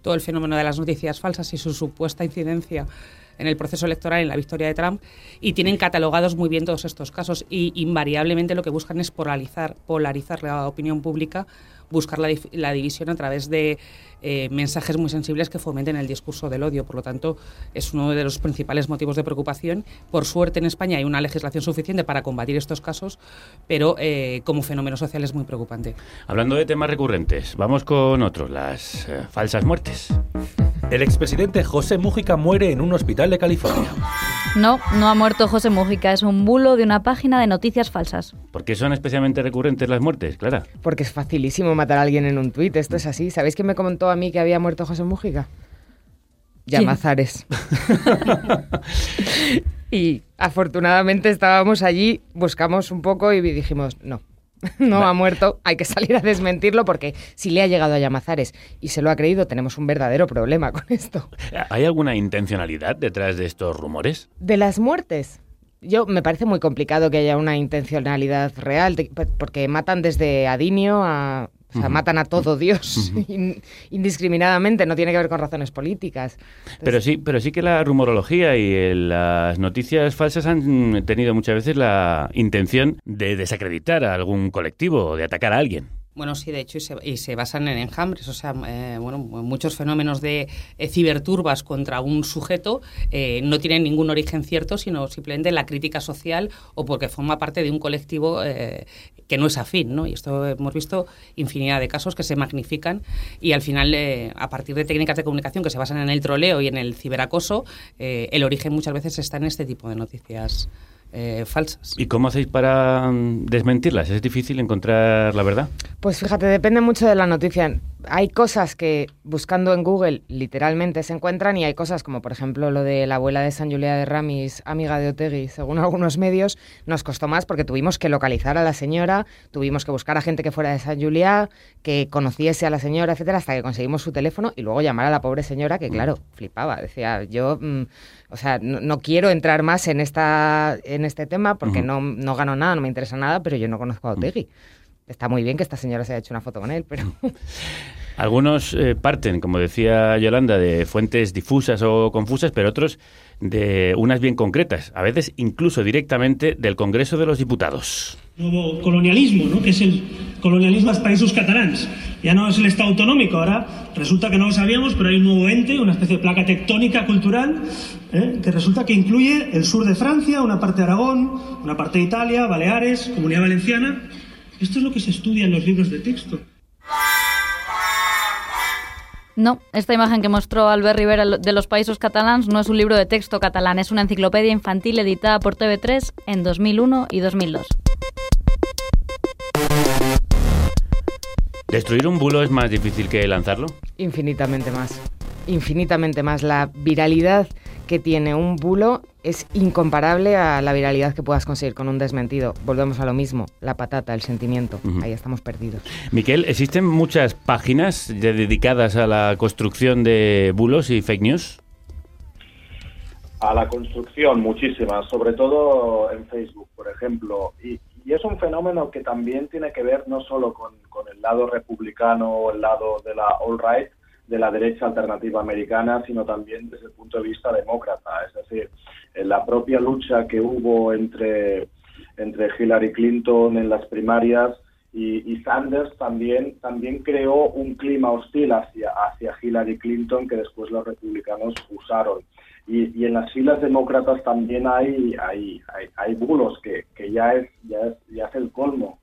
todo el fenómeno de las noticias falsas y su supuesta incidencia en el proceso electoral, en la victoria de Trump, y tienen catalogados muy bien todos estos casos. Y invariablemente lo que buscan es polarizar, polarizar la opinión pública, buscar la, la división a través de eh, mensajes muy sensibles que fomenten el discurso del odio. Por lo tanto, es uno de los principales motivos de preocupación. Por suerte, en España hay una legislación suficiente para combatir estos casos, pero eh, como fenómeno social es muy preocupante. Hablando de temas recurrentes, vamos con otros, las eh, falsas muertes. El expresidente José Mújica muere en un hospital de California. No, no ha muerto José Mújica, es un bulo de una página de noticias falsas. ¿Por qué son especialmente recurrentes las muertes, Clara? Porque es facilísimo matar a alguien en un tuit, esto es así. ¿Sabéis quién me comentó a mí que había muerto José Mújica? Llamazares. y afortunadamente estábamos allí, buscamos un poco y dijimos, no, no ha muerto, hay que salir a desmentirlo porque si le ha llegado a Llamazares y se lo ha creído, tenemos un verdadero problema con esto. ¿Hay alguna intencionalidad detrás de estos rumores? De las muertes. Yo me parece muy complicado que haya una intencionalidad real, porque matan desde Adinio a o sea, uh -huh. matan a todo Dios uh -huh. indiscriminadamente, no tiene que ver con razones políticas. Entonces... Pero sí, pero sí que la rumorología y el, las noticias falsas han tenido muchas veces la intención de desacreditar a algún colectivo o de atacar a alguien. Bueno, sí, de hecho, y se, y se basan en enjambres, o sea, eh, bueno, muchos fenómenos de eh, ciberturbas contra un sujeto eh, no tienen ningún origen cierto, sino simplemente la crítica social o porque forma parte de un colectivo eh, que no es afín, ¿no? Y esto hemos visto infinidad de casos que se magnifican y al final, a partir de técnicas de comunicación que se basan en el troleo y en el ciberacoso, el origen muchas veces está en este tipo de noticias. Eh, falsas. ¿Y cómo hacéis para um, desmentirlas? ¿Es difícil encontrar la verdad? Pues fíjate, depende mucho de la noticia. Hay cosas que buscando en Google literalmente se encuentran y hay cosas como por ejemplo lo de la abuela de San Juliá de Ramis, amiga de Otegui, según algunos medios, nos costó más porque tuvimos que localizar a la señora, tuvimos que buscar a gente que fuera de San Juliá, que conociese a la señora, etcétera, hasta que conseguimos su teléfono y luego llamar a la pobre señora que claro, flipaba, decía, yo mmm, o sea, no, no, quiero entrar más en esta en este tema porque uh -huh. no, no gano nada, no me interesa nada, pero yo no conozco a Otegui. Está muy bien que esta señora se haya hecho una foto con él, pero... Algunos eh, parten, como decía Yolanda, de fuentes difusas o confusas, pero otros de unas bien concretas, a veces incluso directamente del Congreso de los Diputados. Nuevo colonialismo, ¿no? que es el colonialismo dels països catalans. Ya no es el Estado autonómico, ahora resulta que no lo sabíamos, pero hay un nuevo ente, una especie de placa tectónica cultural, ¿eh? que resulta que incluye el sur de Francia, una parte de Aragón, una parte de Italia, Baleares, Comunidad Valenciana. Esto es lo que se estudia en los libros de texto. No, esta imagen que mostró Albert Rivera de los países catalanes no es un libro de texto catalán, es una enciclopedia infantil editada por TV3 en 2001 y 2002. ¿Destruir un bulo es más difícil que lanzarlo? Infinitamente más. Infinitamente más. La viralidad que tiene un bulo es incomparable a la viralidad que puedas conseguir con un desmentido. Volvemos a lo mismo, la patata, el sentimiento. Ahí estamos perdidos. Miquel, ¿existen muchas páginas dedicadas a la construcción de bulos y fake news? A la construcción, muchísimas, sobre todo en Facebook, por ejemplo. Y, y es un fenómeno que también tiene que ver no solo con, con el lado republicano o el lado de la all-right, de la derecha alternativa americana, sino también desde el punto de vista demócrata. Es decir, en la propia lucha que hubo entre, entre Hillary Clinton en las primarias y, y, Sanders también, también creó un clima hostil hacia, hacia Hillary Clinton que después los republicanos usaron. Y, y en las filas demócratas también hay, hay, hay, hay bulos que, que ya, es, ya, es, ya es el colmo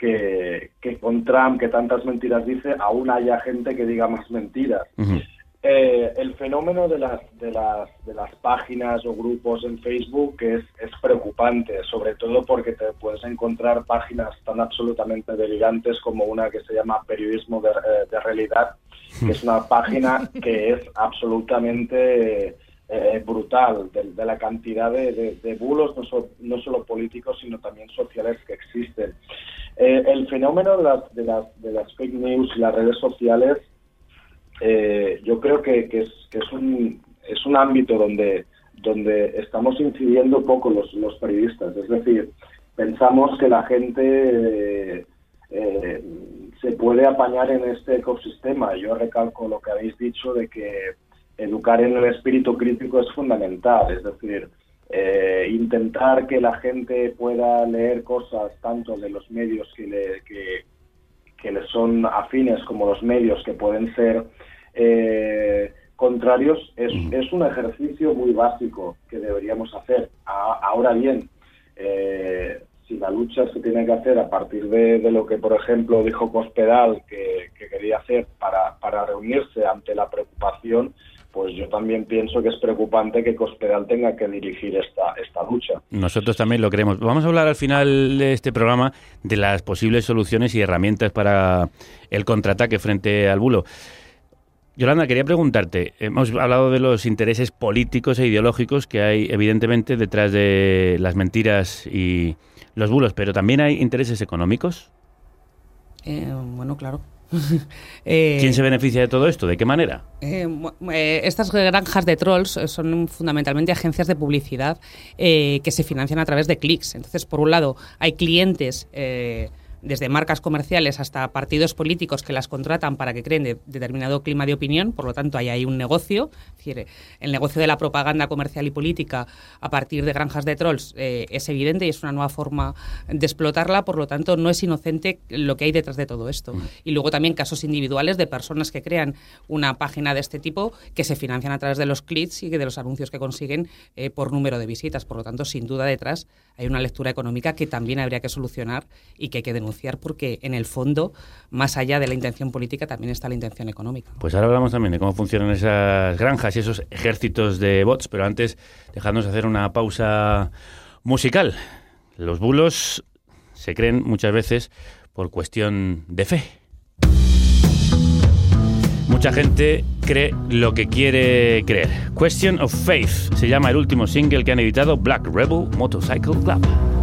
que, que, con Trump, que tantas mentiras dice, aún haya gente que diga más mentiras. Uh -huh. eh, el fenómeno de las, de, las, de las páginas o grupos en Facebook es, es preocupante, sobre todo porque te puedes encontrar páginas tan absolutamente delirantes como una que se llama Periodismo de, eh, de Realidad, que es una página que es absolutamente... Eh, brutal de, la cantidad de, bulos, no, so, no, solo políticos, sino también sociales que existen. Eh, el fenómeno de las, de, las, de las fake news y las redes sociales, eh, yo creo que, que, es, que es, un, es un ámbito donde, donde estamos incidiendo poco los, los periodistas. Es decir, pensamos que la gente se puede apañar en este ecosistema. Yo recalco lo que habéis dicho de que educar en el espíritu crítico es fundamental, es decir, eh, intentar que la gente pueda leer cosas tanto de los medios que le, que, que le son afines como los medios que pueden ser eh, contrarios es, es, un ejercicio muy básico que deberíamos hacer. A, ahora bien, eh, si la lucha se tiene que hacer a partir de, de lo que, por ejemplo, dijo Cospedal que, que quería hacer para, para reunirse ante la preocupación, pues yo también pienso que es preocupante que Cospedal tenga que dirigir esta, esta lucha. Nosotros también lo creemos. Vamos a hablar al final de este programa de las posibles soluciones y herramientas para el contraataque frente al bulo. Yolanda, quería preguntarte, hemos hablado de los intereses políticos e ideológicos que hay evidentemente detrás de las mentiras y los bulos, pero también hay intereses económicos. Eh, bueno, claro. eh, ¿Quién se beneficia de todo esto? ¿De qué manera? Eh, eh, estas granjas de trolls son fundamentalmente agencias de publicidad que se financian a través de clics. Entonces, por un lado, hay clientes desde marcas comerciales hasta partidos políticos que las contratan para que creen de determinado clima de opinión, por lo tanto hay ahí un negocio, es decir, el negocio de la propaganda comercial y política a partir de granjas de trolls eh, es evidente y es una nueva forma de explotarla, por lo tanto no es inocente lo que hay detrás de todo esto. Mm. Y luego también casos individuales de personas que crean una página de este tipo que se financian a través de los clics y de los anuncios que consiguen eh, por número de visitas, por lo tanto sin duda detrás hay una lectura económica que también habría que solucionar y que hay que denunciar porque en el fondo, más allá de la intención política, también está la intención económica. Pues ahora hablamos también de cómo funcionan esas granjas y esos ejércitos de bots, pero antes dejadnos hacer una pausa musical. Los bulos se creen muchas veces por cuestión de fe. Mucha gente cree lo que quiere creer. Question of Faith se llama el último single que han editado Black Rebel Motorcycle Club.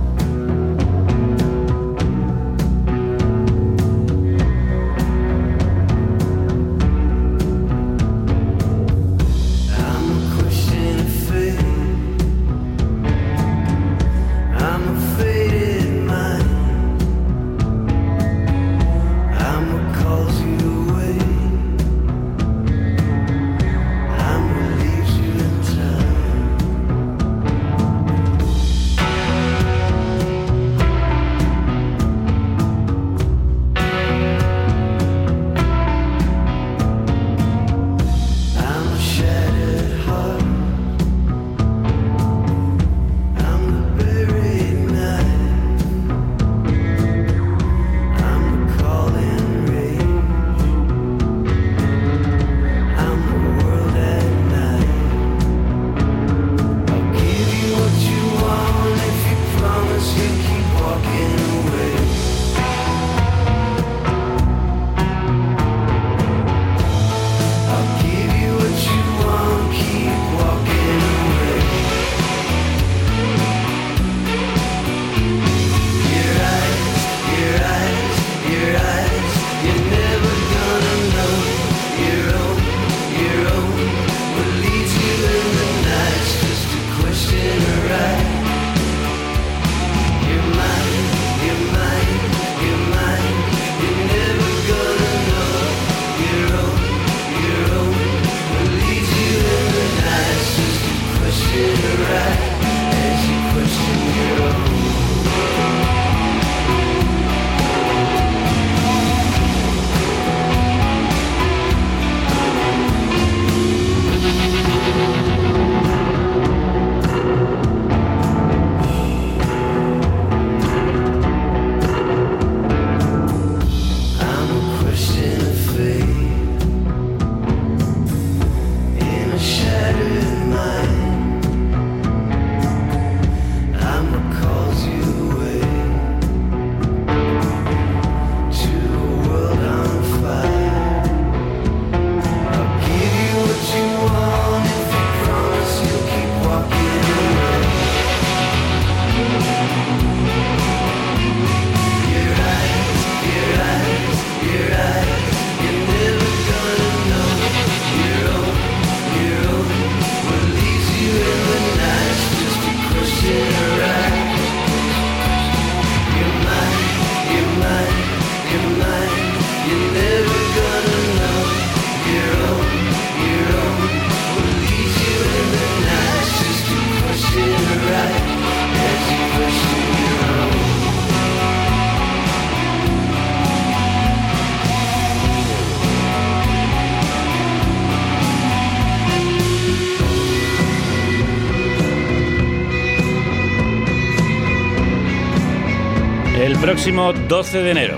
Próximo 12 de enero.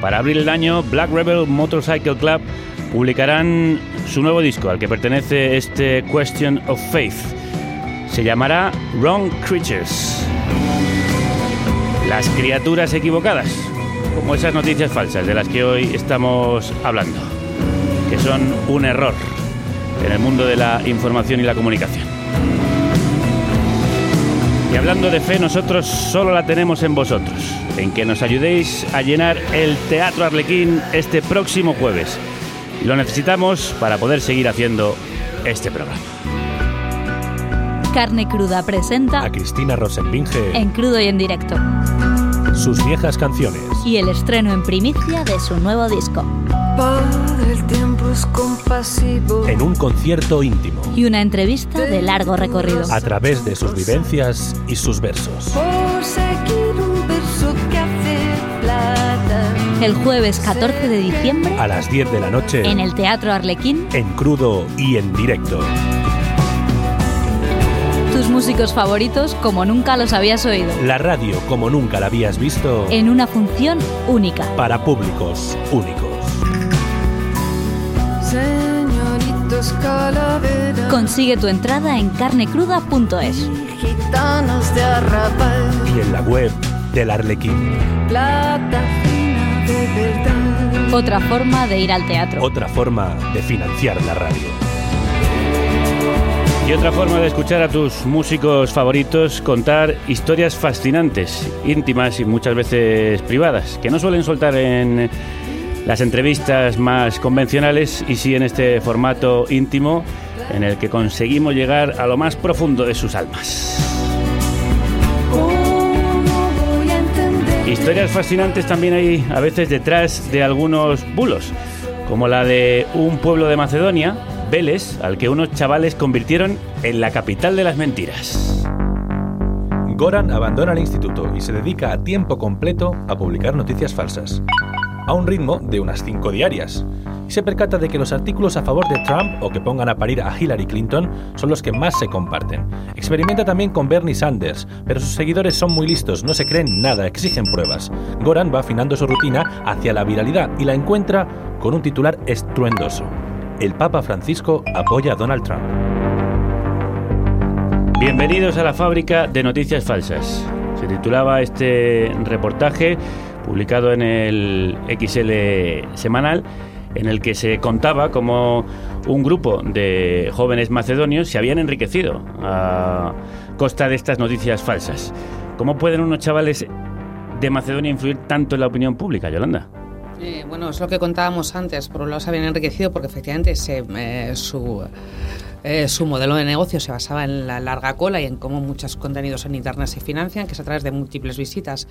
Para abrir el año, Black Rebel Motorcycle Club publicarán su nuevo disco al que pertenece este Question of Faith. Se llamará Wrong Creatures. Las criaturas equivocadas, como esas noticias falsas de las que hoy estamos hablando, que son un error en el mundo de la información y la comunicación. Y hablando de fe, nosotros solo la tenemos en vosotros, en que nos ayudéis a llenar el Teatro Arlequín este próximo jueves. Lo necesitamos para poder seguir haciendo este programa. Carne Cruda presenta A Cristina Rosenbinge en crudo y en directo. sus viejas canciones. Y el estreno en primicia de su nuevo disco. Padre, el tiempo es compasivo. En un concierto íntimo. Y una entrevista de largo recorrido. A través de sus vivencias y sus versos. Por El jueves 14 de diciembre. A las 10 de la noche. En el Teatro Arlequín. En crudo y en directo. Tus músicos favoritos como nunca los habías oído. La radio como nunca la habías visto. En una función única. Para públicos únicos. Señoritos calaveras. Consigue tu entrada en carnecruda.es. Gitanos de arrabal. Y en la web del Arlequín. Plata. Otra forma de ir al teatro. Otra forma de financiar la radio. Y otra forma de escuchar a tus músicos favoritos contar historias fascinantes, íntimas y muchas veces privadas, que no suelen soltar en las entrevistas más convencionales y sí en este formato íntimo en el que conseguimos llegar a lo más profundo de sus almas. Historias fascinantes también hay a veces detrás de algunos bulos, como la de un pueblo de Macedonia, Vélez, al que unos chavales convirtieron en la capital de las mentiras. Goran abandona el instituto y se dedica a tiempo completo a publicar noticias falsas, a un ritmo de unas 5 diarias. Y se percata de que los artículos a favor de Trump o que pongan a parir a Hillary Clinton son los que más se comparten. Experimenta también con Bernie Sanders, pero sus seguidores son muy listos, no se creen nada, exigen pruebas. Goran va afinando su rutina hacia la viralidad y la encuentra con un titular estruendoso. El Papa Francisco apoya a Donald Trump. Bienvenidos a la fábrica de noticias falsas. Se titulaba este reportaje publicado en el XL semanal en el que se contaba cómo un grupo de jóvenes macedonios se habían enriquecido a costa de estas noticias falsas. ¿Cómo pueden unos chavales de Macedonia influir tanto en la opinión pública, Yolanda? Eh, bueno, es lo que contábamos antes. Por un lado se habían enriquecido porque efectivamente se, eh, su, eh, su modelo de negocio se basaba en la larga cola y en cómo muchos contenidos en Internet se financian, que es a través de múltiples visitas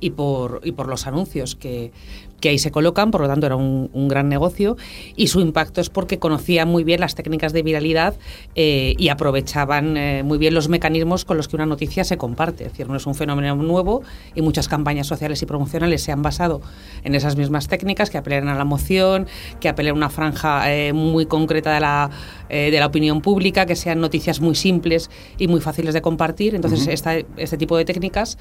y por, y por los anuncios que, que ahí se colocan, por lo tanto era un, un, gran negocio y su impacto es porque conocían muy bien las técnicas de viralidad eh, y aprovechaban eh, muy bien los mecanismos con los que una noticia se comparte. Es decir, no es un fenómeno nuevo y muchas campañas sociales y promocionales se han basado en esas mismas técnicas que apelen a la emoción, que apelen a una franja eh, muy concreta de la, de la opinión pública, que sean noticias muy simples y muy fáciles de compartir. Entonces, uh -huh. esta, este tipo de técnicas,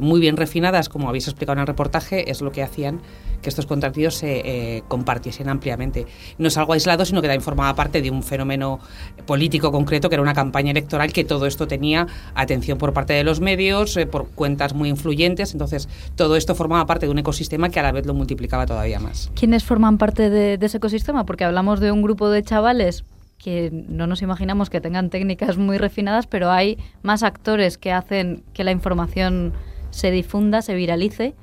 muy bien refinadas, como habéis explicado en el reportaje, es lo que hacían que estos contenidos se eh, compartiesen ampliamente. No es algo aislado, sino que también formaba parte de un fenómeno político concreto, que era una campaña electoral, que todo esto tenía atención por parte de los medios, eh, por cuentas muy influyentes. Entonces, todo esto formaba parte de un ecosistema que a la vez lo multiplicaba todavía más. ¿Quiénes forman parte de, de ese ecosistema? Porque hablamos de un grupo de chavales que no nos imaginamos que tengan técnicas muy refinadas, pero hay más actores que hacen que la información se difunda, se viralice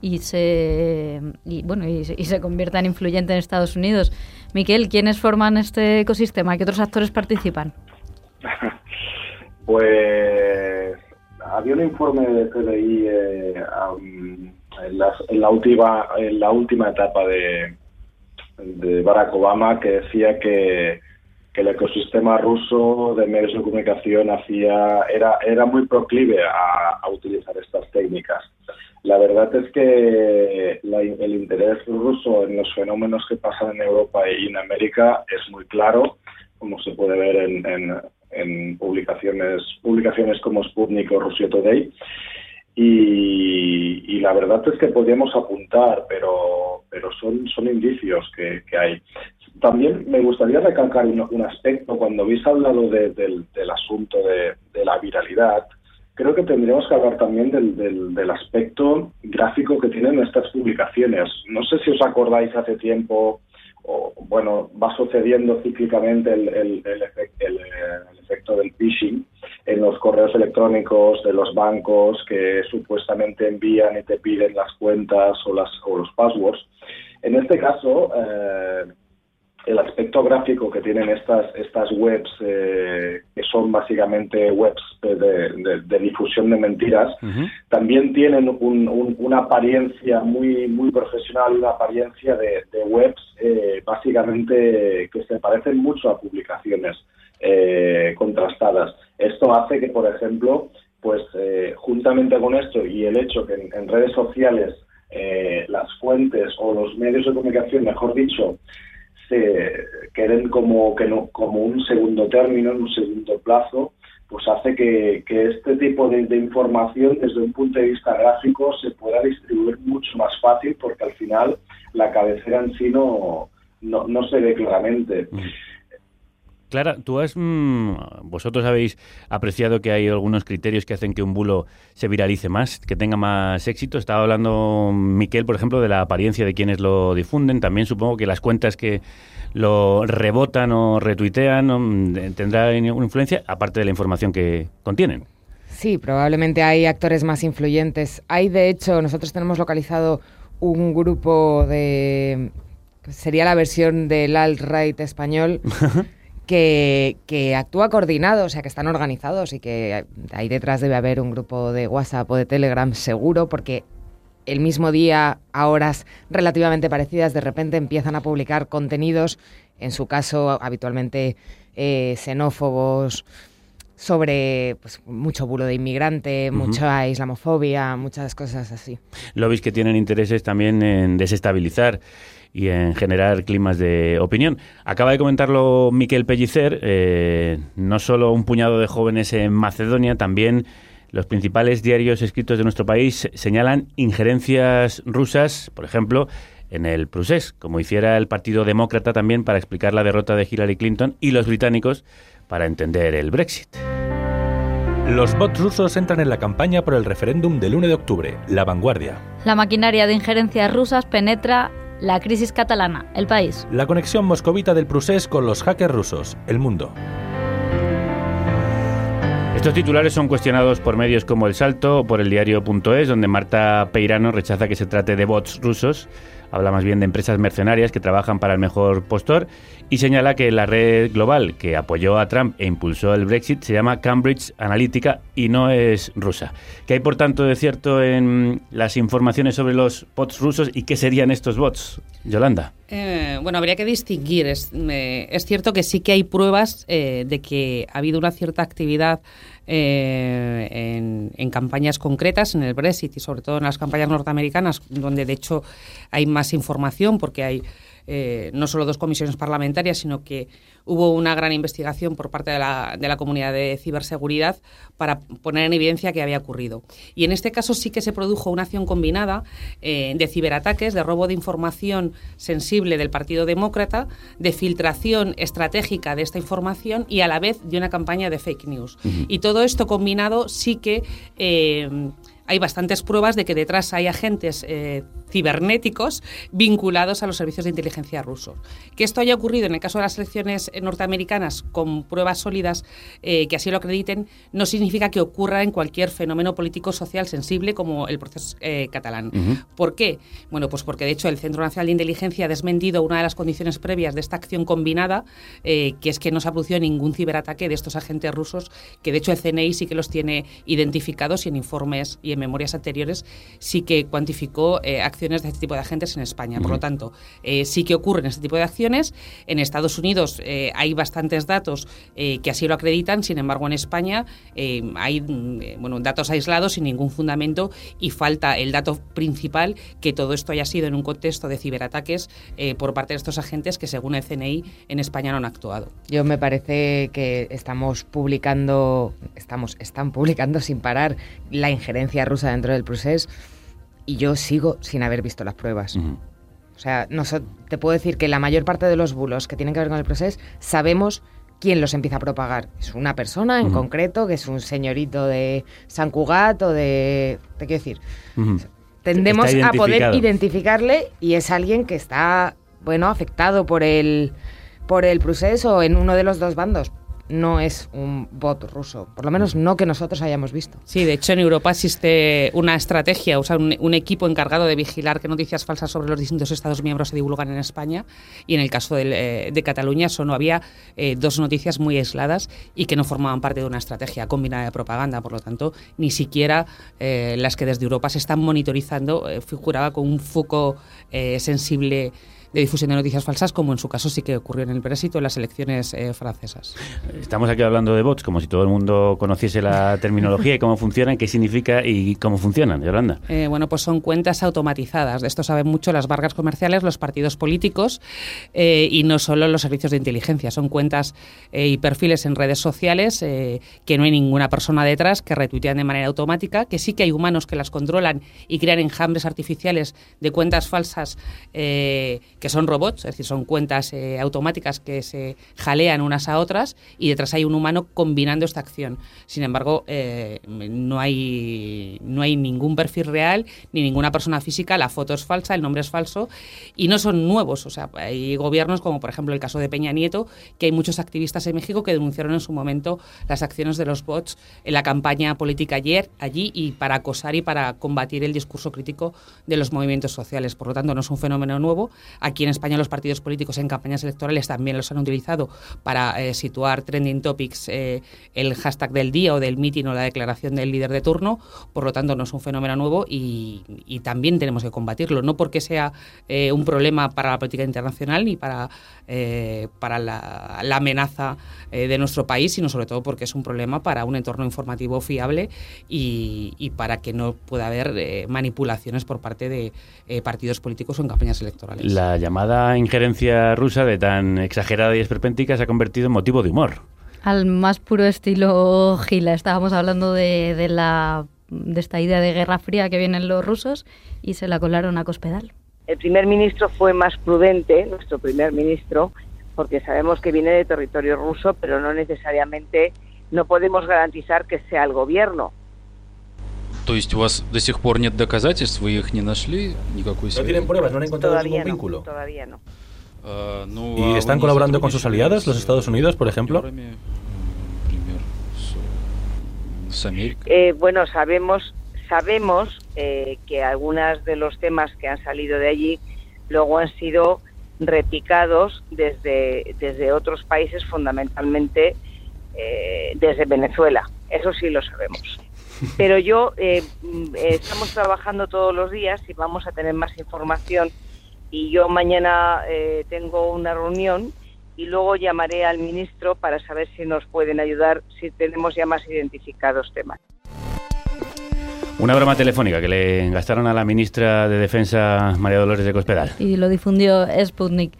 y se y bueno y, se convierta en influyente en Estados Unidos. Miquel, ¿quiénes forman este ecosistema? ¿Qué otros actores participan? Pues había un informe de CDI eh, um, en, la, en, la, última en la última etapa de, de Barack Obama que decía que, que el ecosistema ruso de medios de comunicación hacía era era muy proclive a utilizar estas técnicas. La verdad es que la, el interés ruso en los fenómenos que pasan en Europa y en América es muy claro, como se puede ver en, en, en publicaciones, publicaciones como Sputnik o Russia Today. y, y la verdad es que podríamos apuntar, pero, pero son, son indicios que, que hay. También me gustaría recalcar un, un aspecto, cuando habéis hablado de- del, del asunto de, de la viralidad, creo que tendríamos que hablar también del, del, del aspecto gráfico que tienen estas publicaciones. No sé si os acordáis hace tiempo, o bueno, va sucediendo cíclicamente el, el, el efec- el, eh, el efecto del phishing en los correos electrónicos de los bancos que supuestamente envían y te piden las cuentas o, las, o los passwords. En este caso, eh, el aspecto gráfico que tienen estas estas webs eh, que son básicamente webs de, de- de difusión de mentiras también tienen un- un- una apariencia muy muy profesional una apariencia de, de webs eh, básicamente que se parecen mucho a publicaciones eh, contrastadas. Esto hace que por ejemplo pues eh, juntamente con esto y el hecho que en, en redes sociales eh, las fuentes o los medios de comunicación mejor dicho se queden como que no, como un segundo término, en un segundo plazo, pues hace que, que este tipo de, información desde un punto de vista gráfico se pueda distribuir mucho más fácil porque al final la cabecera en sí no, no, no se ve claramente. Clara, tú has, mm, vosotros habéis apreciado que hay algunos criterios que hacen que un bulo se viralice más, que tenga más éxito. Estaba hablando Miquel, por ejemplo, de la apariencia de quienes lo difunden. También supongo que las cuentas que lo rebotan o retuitean mm, tendrán una influencia, aparte de la información que contienen. Sí, probablemente hay actores más influyentes. Hay, de hecho, nosotros tenemos localizado un grupo de... sería la versión del alt-right español que, que actúa coordinado, o sea, que están organizados y que ahí detrás debe haber un grupo de WhatsApp o de Telegram seguro, porque el mismo día, a horas relativamente parecidas, de repente empiezan a publicar contenidos, en su caso habitualmente eh, xenófobos, sobre pues, mucho bulo de inmigrante, mucha islamofobia, muchas cosas así. Lobbies que tienen intereses también en desestabilizar y en generar climas de opinión. Acaba de comentarlo Miquel Pellicer, eh, no solo un puñado de jóvenes en Macedonia, también los principales diarios escritos de nuestro país señalan injerencias rusas, por ejemplo, en el Prusés, como hiciera el Partido Demócrata también para explicar la derrota de Hillary Clinton y los británicos para entender el Brexit. Los bots rusos entran en la campaña por el referéndum del 1 de octubre, La Vanguardia. La maquinaria de injerencias rusas penetra la crisis catalana, el país. La conexión moscovita del Prusés con los hackers rusos, El Mundo. Estos titulares son cuestionados por medios como El Salto o por el diario.es, donde Marta Peirano rechaza que se trate de bots rusos, habla más bien de empresas mercenarias que trabajan para el mejor postor y señala que la red global que apoyó a Trump e impulsó el Brexit se llama Cambridge Analytica y no es rusa. ¿Qué hay por tanto de cierto en las informaciones sobre los bots rusos y qué serían estos bots? Yolanda. Eh, bueno, habría que distinguir. Es, es cierto que sí que hay pruebas eh, de que ha habido una cierta actividad eh, en, en campañas concretas, en el Brexit y sobre todo en las campañas norteamericanas, donde de hecho hay más información porque hay eh, no solo dos comisiones parlamentarias, sino que hubo una gran investigación por parte de la, de la comunidad de ciberseguridad para poner en evidencia qué había ocurrido. Y en este caso sí que se produjo una acción combinada eh, de ciberataques, de robo de información sensible del Partido Demócrata, de filtración estratégica de esta información y a la vez de una campaña de fake news. Y todo esto combinado sí que... eh, hay bastantes pruebas de que detrás hay agentes eh, cibernéticos vinculados a los servicios de inteligencia rusos. Que esto haya ocurrido en el caso de las elecciones norteamericanas con pruebas sólidas eh, que así lo acrediten, no significa que ocurra en cualquier fenómeno político social sensible como el proceso eh, catalán. ¿Por qué? Bueno, pues porque de hecho el Centro Nacional de Inteligencia ha desmentido una de las condiciones previas de esta acción combinada, eh, que es que no se ha producido ningún ciberataque de estos agentes rusos, que de hecho el CNI sí que los tiene identificados y en informes y en memorias anteriores sí que cuantificó eh, acciones de este tipo de agentes en España. Por lo tanto, eh, sí que ocurren este tipo de acciones. En Estados Unidos eh, eh, hay bastantes datos eh, que así lo acreditan, sin embargo en España eh, hay mm, bueno, datos aislados sin ningún fundamento y falta el dato principal que todo esto haya sido en un contexto de ciberataques por parte de estos agentes que según el CNI en España no han actuado. Yo me parece que estamos publicando, estamos, están publicando sin parar la injerencia rusa dentro del proceso y yo sigo sin haber visto las pruebas. O sea, no te puedo decir que la mayor parte de los bulos que tienen que ver con el proceso sabemos quién los empieza a propagar. Es una persona en concreto, que es un señorito de San Cugat o de... Te quiero decir, tendemos a poder identificarle y es alguien que está, bueno, afectado por el, por el proceso en uno de los dos bandos no es un bot ruso, por lo menos no que nosotros hayamos visto. Sí, de hecho en Europa existe una estrategia, o sea, un, equipo encargado de vigilar que noticias falsas sobre los distintos Estados miembros se divulgan en España y en el caso eh, de Cataluña solo había eh, dos noticias muy aisladas y que no formaban parte de una estrategia combinada de propaganda, por lo tanto, ni siquiera eh, las que desde Europa se están monitorizando figuraba con un foco sensible de difusión de noticias falsas, como en su caso sí que ocurrió en el Brexit o en las elecciones eh, francesas. Estamos aquí hablando de bots, como si todo el mundo conociese la terminología y cómo funcionan, qué significa y cómo funcionan, Yolanda. Eh, bueno, pues son cuentas automatizadas. De esto saben mucho las barcas comerciales, los partidos políticos eh, y no solo los servicios de inteligencia. Son cuentas y perfiles en redes sociales que no hay ninguna persona detrás, que retuitean de manera automática, que sí que hay humanos que las controlan y crean enjambres artificiales de cuentas falsas que son robots, es decir, son cuentas eh, automáticas que se jalean unas a otras y detrás hay un humano combinando esta acción. Sin embargo, eh, no, hay, no hay ningún perfil real ni ninguna persona física, la foto es falsa, el nombre es falso y no son nuevos. O sea, hay gobiernos como por ejemplo el caso de Peña Nieto, que hay muchos activistas en México que denunciaron en su momento las acciones de los bots en la campaña política ayer, allí y para acosar y para combatir el discurso crítico de los movimientos sociales. Por lo tanto, no es un fenómeno nuevo. En España los partidos políticos en campañas electorales también los han utilizado para eh, situar trending topics, eh, el hashtag del día o del meeting o la declaración del líder de turno. Por lo tanto, no es un fenómeno nuevo y, también tenemos que combatirlo. No porque sea eh, un problema para la política internacional ni para, para la, amenaza de nuestro país, sino sobre todo porque es un problema para un entorno informativo fiable y, para que no pueda haber manipulaciones por parte de partidos políticos o en campañas electorales. Llamada injerencia rusa de tan exagerada y esperpéntica se ha convertido en motivo de humor. Al más puro estilo Gila. Estábamos hablando de, la, de esta idea de guerra fría que vienen los rusos y se la colaron a Cospedal. El primer ministro fue más prudente, nuestro primer ministro, porque sabemos que viene de territorio ruso, pero no necesariamente no podemos garantizar que sea el gobierno. То есть у вас до сих пор нет доказательств, вы их не нашли, никакой связи? No tienen pruebas, no han encontrado todavía ningún vínculo. No, todavía no. Uh, ну, ¿Y están colaborando con sus aliados, los Estados Unidos, por ejemplo? Eh, bueno, sabemos sabemos eh, que algunos de los temas que han salido de allí luego han sido repicados desde, desde otros países, fundamentalmente eh, desde Venezuela. Eso sí lo sabemos. Pero yo eh, mm, estamos trabajando todos los días y vamos a tener más información. Y yo mañana eh, tengo una reunión y luego llamaré al ministro para saber si nos pueden ayudar, si tenemos ya más identificados temas. Una broma telefónica que le gastaron a la ministra de Defensa, María Dolores de Cospedal. Y lo difundió Sputnik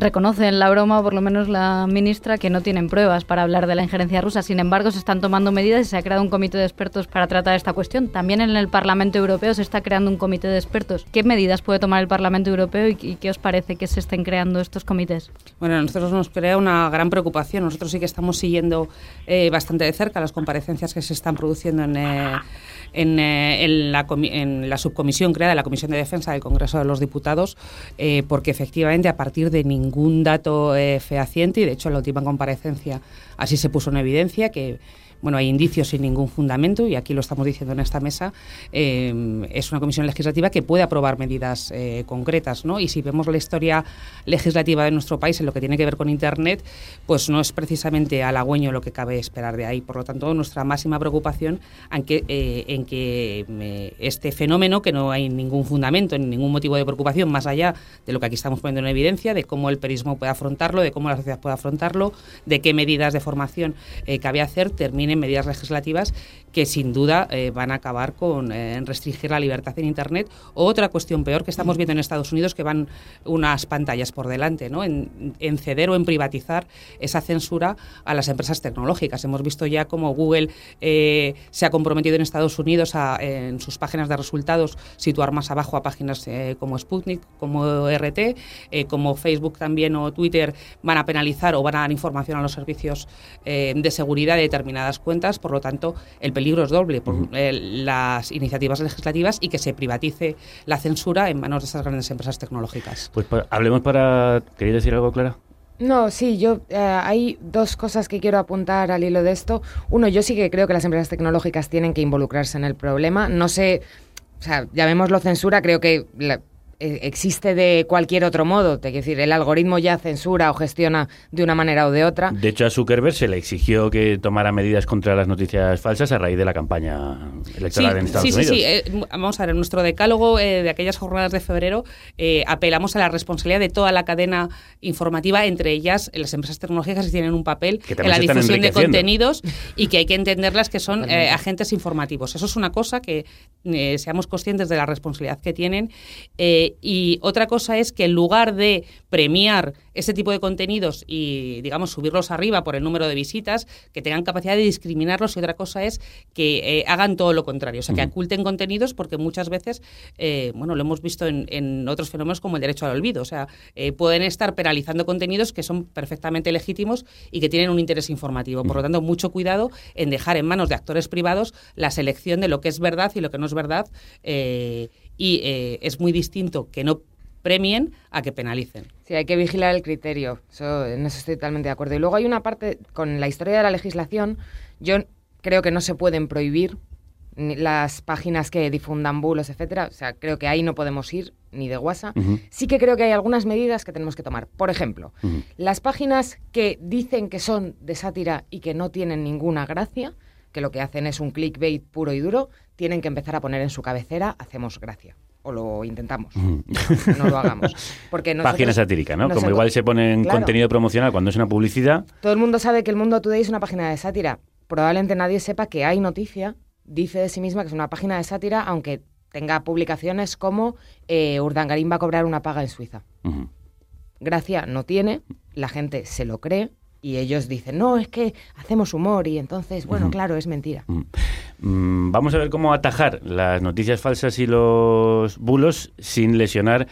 reconocen la broma, por lo menos la ministra, que no tienen pruebas para hablar de la injerencia rusa. Sin embargo, se están tomando medidas y se ha creado un comité de expertos para tratar esta cuestión. También en el Parlamento Europeo se está creando un comité de expertos. ¿Qué medidas puede tomar el Parlamento Europeo y, qué os parece que se estén creando estos comités? Bueno, a nosotros nos crea una gran preocupación. Nosotros sí que estamos siguiendo eh, bastante de cerca las comparecencias que se están produciendo en... Eh, eh, en, la, subcomisión creada, la Comisión de Defensa del Congreso de los Diputados, eh, porque efectivamente a partir de ningún dato eh, fehaciente, y de hecho en la última comparecencia así se puso en evidencia, que bueno, hay indicios sin ningún fundamento, y aquí lo estamos diciendo en esta mesa, eh, es una comisión legislativa que puede aprobar medidas eh, concretas, ¿no? Y si vemos la historia legislativa de nuestro país en lo que tiene que ver con Internet, pues no es precisamente halagüeño lo que cabe esperar de ahí. Por lo tanto, nuestra máxima preocupación en que, eh, en que eh, este fenómeno, que no hay ningún fundamento, ni ningún motivo de preocupación más allá de lo que aquí estamos poniendo en evidencia, de cómo el periodismo puede afrontarlo, de cómo la sociedad puede afrontarlo, de qué medidas de formación eh, cabe hacer, medidas legislativas que sin duda eh, van a acabar con eh, restringir la libertad en Internet. Otra cuestión peor que estamos viendo en Estados Unidos, que van unas pantallas por delante, ¿no? en, en ceder o en privatizar esa censura a las empresas tecnológicas. Hemos visto ya cómo Google eh, se ha comprometido en Estados Unidos a, en sus páginas de resultados situar más abajo a páginas eh, como Sputnik, como RT, eh, como Facebook también o Twitter van a penalizar o van a dar información a los servicios de seguridad de determinadas cuentas. Por lo tanto, el peligro es doble por eh, las iniciativas legislativas y que se privatice la censura en manos de estas grandes empresas tecnológicas. Pues pa- hablemos para... ¿Queréis decir algo, Clara? No, sí, yo eh, hay dos cosas que quiero apuntar al hilo de esto. Uno, yo sí que creo que las empresas tecnológicas tienen que involucrarse en el problema. No sé, o sea, llamémoslo censura, creo que la- existe de cualquier otro modo. Quiero decir, el algoritmo ya censura o gestiona de una manera o de otra. De hecho, a Zuckerberg se le exigió que tomara medidas contra las noticias falsas a raíz de la campaña electoral en Estados sí, Unidos. Sí, sí, eh, vamos a ver, en nuestro decálogo eh, de aquellas jornadas de febrero eh, apelamos a la responsabilidad de toda la cadena informativa, entre ellas eh, las empresas tecnológicas que tienen un papel Que en la difusión de contenidos y que hay que entenderlas que son eh, agentes informativos. Eso es una cosa que eh, seamos conscientes de la responsabilidad que tienen. Eh, y otra cosa es que en lugar de premiar ese tipo de contenidos y, digamos, subirlos arriba por el número de visitas, que tengan capacidad de discriminarlos y otra cosa es que eh, hagan todo lo contrario, o sea, que oculten contenidos porque muchas veces, eh, bueno, lo hemos visto en, en otros fenómenos como el derecho al olvido, o sea, eh, pueden estar penalizando contenidos que son perfectamente legítimos y que tienen un interés informativo. Por lo tanto, mucho cuidado en dejar en manos de actores privados la selección de lo que es verdad y lo que no es verdad eh, y eh, es muy distinto que no premien a que penalicen. Sí, hay que vigilar el criterio. Eso, en eso estoy totalmente de acuerdo. Y luego hay una parte, con la historia de la legislación, yo creo que no se pueden prohibir las páginas que difundan bulos, etcétera. O sea, creo que ahí no podemos ir, ni de WhatsApp. Ujú. Sí que creo que hay algunas medidas que tenemos que tomar. Por ejemplo, las páginas que dicen que son de sátira y que no tienen ninguna gracia, que lo que hacen es un clickbait puro y duro, tienen que empezar a poner en su cabecera, hacemos gracia. O lo intentamos. Ujú. No lo hagamos. Porque nosotros Página satírica, ¿no? Como igual se pone en Claro. contenido promocional cuando es una publicidad. Todo el mundo sabe que el Mundo Today es una página de sátira. Probablemente nadie sepa que hay noticia, dice de sí misma que es una página de sátira, aunque tenga publicaciones como eh, Urdangarín va a cobrar una paga en Suiza. Gracia no tiene, la gente se lo cree y ellos dicen, no, es que hacemos humor y entonces, bueno, claro, es mentira. Mm, vamos a ver cómo atajar las noticias falsas y los bulos sin lesionar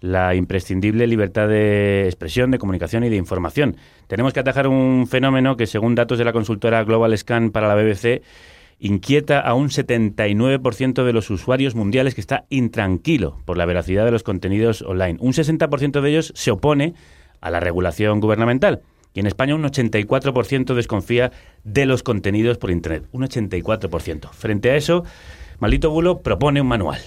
la imprescindible libertad de expresión, de comunicación y de información. Tenemos que atajar un fenómeno que, según datos de la consultora Global Scan para la BBC, inquieta a un 79% de los usuarios mundiales que está intranquilo por la veracidad de los contenidos online. Un 60% de ellos se opone a la regulación gubernamental. Y en España un 84% desconfía de los contenidos por Internet. Un 84%. Frente a eso, Maldito Bulo propone un manual.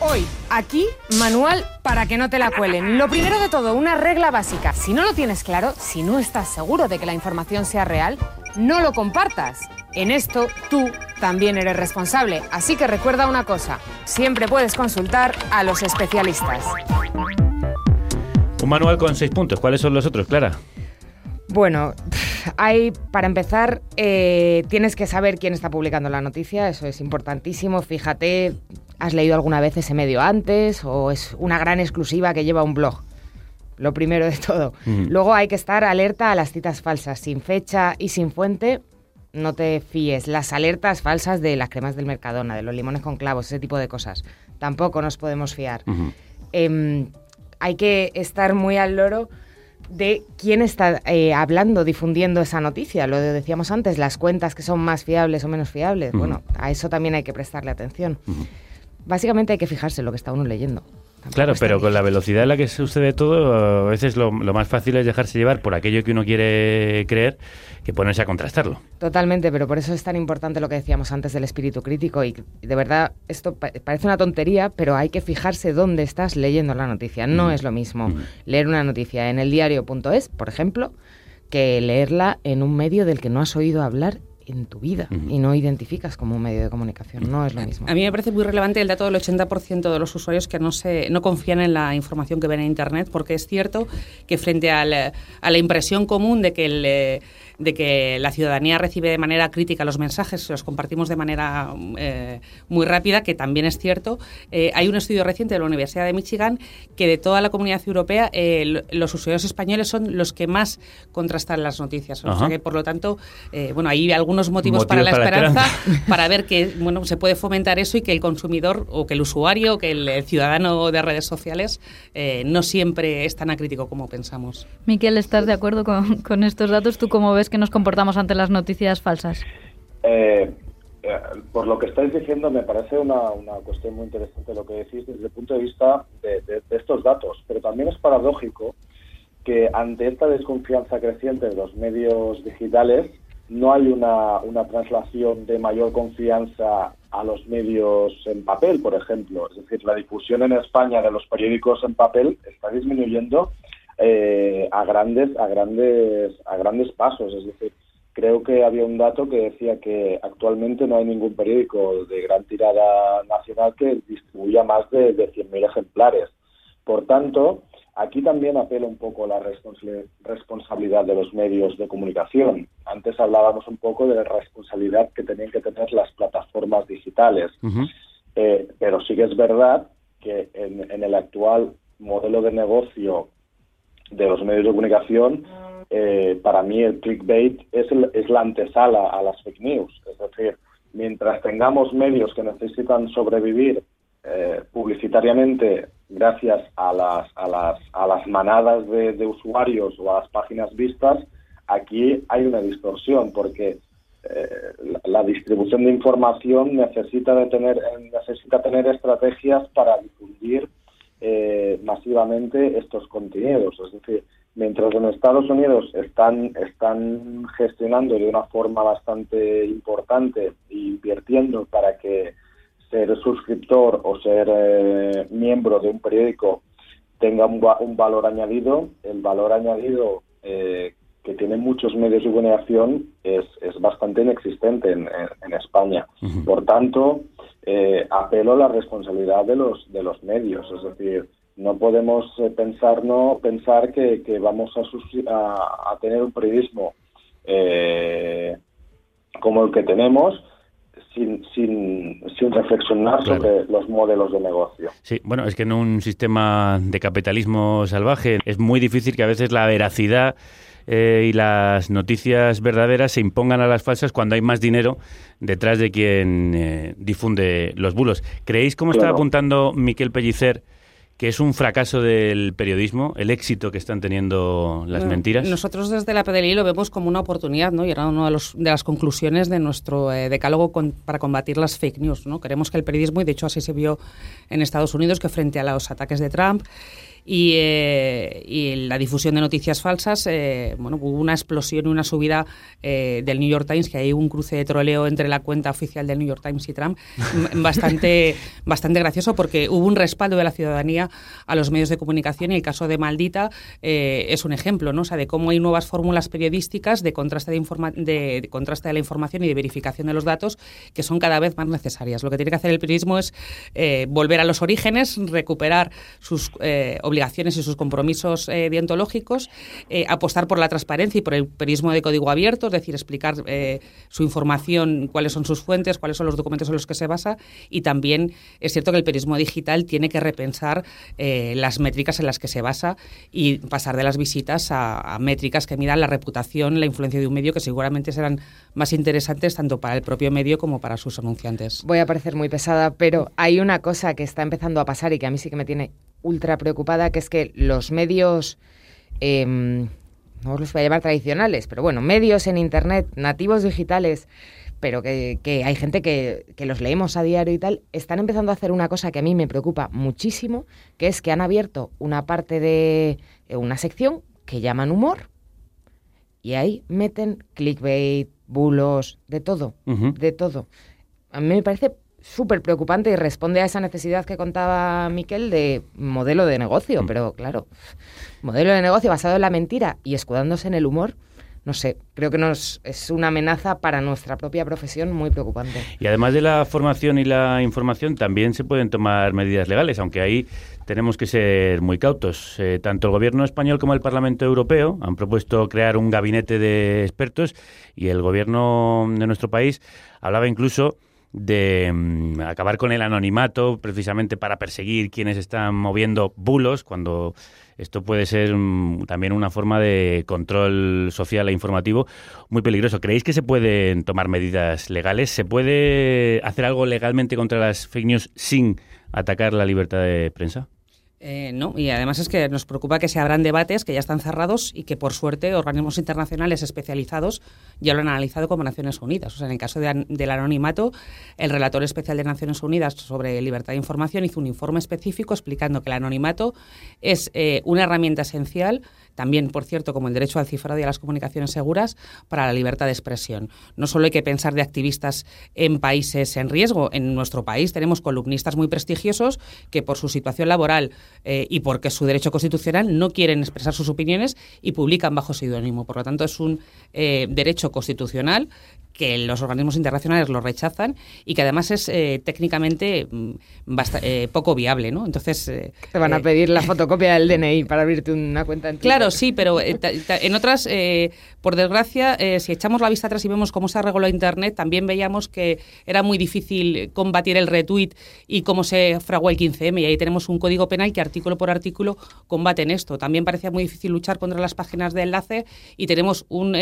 Hoy, aquí, manual para que no te la cuelen. Lo primero de todo, una regla básica. Si no lo tienes claro, si no estás seguro de que la información sea real, no lo compartas. En esto, tú también eres responsable. Así que recuerda una cosa, siempre puedes consultar a los especialistas. Un manual con seis puntos. ¿Cuáles son los otros, Clara? Bueno, hay, para empezar, eh, tienes que saber quién está publicando la noticia, eso es importantísimo. Fíjate, ¿has leído alguna vez ese medio antes o es una gran exclusiva que lleva un blog? Lo primero de todo. Mm. Luego hay que estar alerta a las citas falsas, sin fecha y sin fuente. No te fíes. Las alertas falsas de las cremas del Mercadona, de los limones con clavos, ese tipo de cosas. Tampoco nos podemos fiar. Em, hay que estar muy al loro de quién está eh, hablando, difundiendo esa noticia. Lo decíamos antes, las cuentas que son más fiables o menos fiables. Bueno, a eso también hay que prestarle atención. Básicamente hay que fijarse en lo que está uno leyendo. Claro, pero con la velocidad en la que sucede todo, a veces lo, lo, más fácil es dejarse llevar por aquello que uno quiere creer que ponerse a contrastarlo. Totalmente, pero por eso es tan importante lo que decíamos antes del espíritu crítico y de verdad esto pa parece una tontería, pero hay que fijarse dónde estás leyendo la noticia. No mm. es lo mismo mm. leer una noticia en el diario.es, por ejemplo, que leerla en un medio del que no has oído hablar en tu vida uh -huh. y no identificas como un medio de comunicación. No es lo mismo. A mí me parece muy relevante el dato del 80% de los usuarios que no, se, no confían en la información que ven en Internet, porque es cierto que frente al, a la impresión común de que el de que la ciudadanía recibe de manera crítica los mensajes, los compartimos de manera eh, muy rápida, que también es cierto. Eh, hay un estudio reciente de la Universidad de Michigan que de toda la comunidad europea eh, los usuarios españoles son los que más contrastan las noticias. O sea que, por lo tanto, eh, bueno, hay algunos motivos, motivos para la para esperanza, esperanza. para ver que bueno, se puede fomentar eso y que el consumidor o que el usuario o que el, el ciudadano de redes sociales eh, no siempre es tan acrítico como pensamos. Miquel, ¿estás de acuerdo con, con estos datos? ¿Tú cómo ves que nos comportamos ante las noticias falsas? Eh, eh, por lo que estáis diciendo, me parece una, cuestión muy interesante lo que decís desde el punto de vista de, estos datos, pero también es paradójico que ante esta desconfianza creciente de los medios digitales no hay una, una traslación de mayor confianza a los medios en papel, por ejemplo. Es decir, la difusión en España de los periódicos en papel está disminuyendo eh, a grandes a grandes a grandes pasos. Es decir creo que había un dato que decía que actualmente no hay ningún periódico de gran tirada nacional que distribuya más de, de 100.000 ejemplares. Por tanto aquí también apela un poco la responsabilidad de los medios de comunicación. Antes hablábamos un poco de la responsabilidad que tenían que tener las plataformas digitales. Uh -huh. eh, pero sí que es verdad que en, en el actual modelo de negocio de los medios de comunicación, eh, para mí el clickbait es, el, es la antesala a las fake news. Es decir, mientras tengamos medios que necesitan sobrevivir eh, publicitariamente gracias a las, a las, a las manadas de, usuarios o a las páginas vistas, aquí hay una distorsión porque eh, la, la, distribución de información necesita, de tener, necesita tener estrategias para difundir eh, masivamente estos contenidos. Es decir, mientras en Estados Unidos están, están gestionando de una forma bastante importante e invirtiendo para que ser suscriptor o ser eh, miembro de un periódico tenga un, un, valor añadido, el valor añadido eh, que tienen muchos medios de comunicación es, es bastante inexistente en, en, en España. Uh -huh. Por tanto, eh, apelo a la responsabilidad de los, de los medios, es decir, no podemos eh, pensar, no, pensar que, que vamos a, a, a, tener un periodismo eh, como el que tenemos sin, sin, sin reflexionar claro. sobre los modelos de negocio. Sí, bueno, es que en un sistema de capitalismo salvaje es muy difícil que a veces la veracidad eh, y las noticias verdaderas se impongan a las falsas cuando hay más dinero detrás de quien eh, difunde los bulos. ¿Creéis, como claro. está apuntando Miquel Pellicer, que es un fracaso del periodismo, el éxito que están teniendo las bueno, mentiras? Nosotros desde la PDLI lo vemos como una oportunidad, ¿no? Y era una de, los, de las conclusiones de nuestro eh, decálogo con, para combatir las fake news, ¿no? Queremos que el periodismo, y de hecho así se vio en Estados Unidos, que frente a los ataques de Trump y, eh, y, la difusión de noticias falsas, eh, bueno, hubo una explosión y una subida eh, del New York Times, que hay un cruce de troleo entre la cuenta oficial del New York Times y Trump, bastante, bastante gracioso porque hubo un respaldo de la ciudadanía a los medios de comunicación y el caso de Maldita eh, es un ejemplo, ¿no? O sea, de cómo hay nuevas fórmulas periodísticas de contraste de, informa de, de, contraste de la información y de verificación de los datos que son cada vez más necesarias. Lo que tiene que hacer el periodismo es eh, volver a los orígenes, recuperar sus obligaciones y sus compromisos eh, deontológicos, eh, apostar por la transparencia y por el periodismo de código abierto, es decir, explicar eh, su información, cuáles son sus fuentes, cuáles son los documentos en los que se basa y también es cierto que el periodismo digital tiene que repensar las métricas en las que se basa y pasar de las visitas a, a, métricas que midan la reputación, la influencia de un medio que seguramente serán más interesantes tanto para el propio medio como para sus anunciantes. Voy a parecer muy pesada, pero hay una cosa que está empezando a pasar y que a mí sí que me tiene ultra preocupada, que es que los medios, eh, no los voy a llamar tradicionales, pero bueno, medios en Internet, nativos digitales, pero que, que hay gente que, que los leemos a diario y tal, están empezando a hacer una cosa que a mí me preocupa muchísimo, que es que han abierto una parte de una sección que llaman humor y ahí meten clickbait, bulos, de todo, de todo. A mí me parece súper preocupante y responde a esa necesidad que contaba Miquel de modelo de negocio, pero claro, modelo de negocio basado en la mentira y escudándose en el humor, no sé, creo que nos es una amenaza para nuestra propia profesión muy preocupante. Y además de la formación y la información, también se pueden tomar medidas legales, aunque ahí tenemos que ser muy cautos. Eh, tanto el gobierno español como el Parlamento Europeo han propuesto crear un gabinete de expertos y el gobierno de nuestro país hablaba incluso de mm, acabar con el anonimato precisamente para perseguir quienes están moviendo bulos cuando esto puede ser mm, también una forma de control social e informativo muy peligroso. ¿Creéis que se pueden tomar medidas legales? ¿Se puede hacer algo legalmente contra las fake news sin atacar la libertad de prensa? Eh, no, y además es que nos preocupa que se abran debates que ya están cerrados y que por suerte organismos internacionales especializados ya lo han analizado como Naciones Unidas. O sea, en el caso de del anonimato, el relator especial de Naciones Unidas sobre libertad de información hizo un informe específico explicando que el anonimato es eh, una herramienta esencial, también, por cierto, como el derecho al cifrado y a las comunicaciones seguras, para la libertad de expresión. No solo hay que pensar de activistas en países en riesgo, en nuestro país tenemos columnistas muy prestigiosos que por su situación laboral eh, y porque su derecho constitucional no quieren expresar sus opiniones y publican bajo seudónimo. Por lo tanto, es un eh, derecho constitucional que los organismos internacionales lo rechazan y que además es eh, técnicamente mm, eh, poco viable, ¿no? Entonces eh, Te van a eh, pedir la fotocopia del DNI para abrirte una cuenta en. Claro, sí, pero en otras, por desgracia, si echamos la vista atrás y vemos cómo se ha regulado Internet, también veíamos que era muy difícil combatir el retweet y cómo se fraguó el 15M. Y ahí tenemos un código penal que artículo por artículo combaten esto. También parecía muy difícil luchar contra las páginas de enlace y tenemos un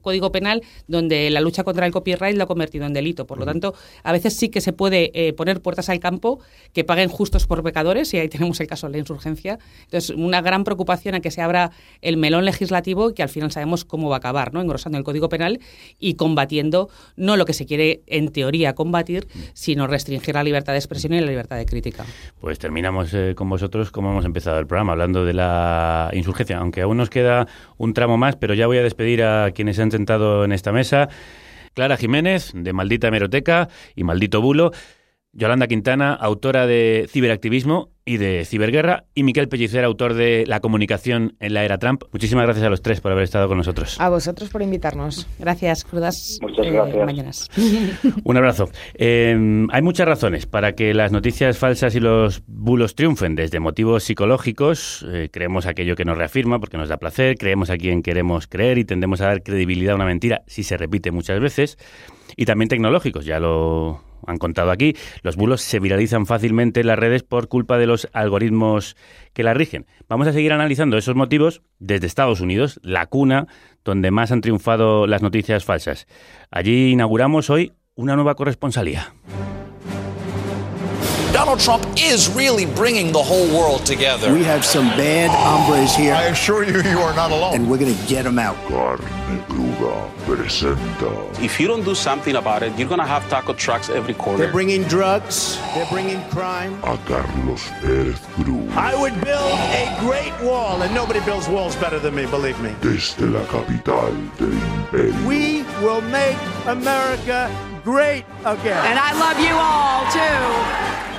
código penal donde la lucha contra el copyright lo ha convertido en delito. Por lo tanto, a veces sí que se puede eh, poner puertas al campo que paguen justos por pecadores y ahí tenemos el caso de la insurgencia. Entonces, una gran preocupación a que se abra el melón legislativo que al final sabemos cómo va a acabar, ¿no? Engrosando el Código Penal y combatiendo no lo que se quiere en teoría combatir, sino restringir la libertad de expresión y la libertad de crítica. Pues terminamos eh, con vosotros como hemos empezado el programa, hablando de la insurgencia, aunque aún nos queda un tramo más, pero ya voy a despedir a quienes se han sentado en esta mesa. Clara Jiménez, de Maldita Hemeroteca y Maldito Bulo. Yolanda Quintana, autora de Ciberactivismo y de Ciberguerra. Y Miquel Pellicer, autor de La comunicación en la era Trump. Muchísimas gracias a los tres por haber estado con nosotros. A vosotros por invitarnos. Gracias, crudas Muchas eh, gracias. mañanas. Un abrazo. Eh, hay muchas razones para que las noticias falsas y los bulos triunfen. Desde motivos psicológicos, eh, creemos aquello que nos reafirma porque nos da placer, creemos a quien queremos creer y tendemos a dar credibilidad a una mentira si se repite muchas veces. Y también tecnológicos, ya lo han contado aquí. Los bulos se viralizan fácilmente en las redes por culpa de los algoritmos que la rigen. Vamos a seguir analizando esos motivos desde Estados Unidos, la cuna donde más han triunfado las noticias falsas. Allí inauguramos hoy una nueva corresponsalía. Donald Trump is really bringing the whole world together. We have some bad hombres here. I assure you, you are not alone. And we're going to get them out. Carne cruda presenta. If you don't do something about it, you're gonna have taco trucks every corner. They're bringing drugs. They're bringing crime. a Carlos Pérez Cruz I would build a great wall, and nobody builds walls better than me, believe me. desde la capital del imperio. We will make America great again. And I love you all too.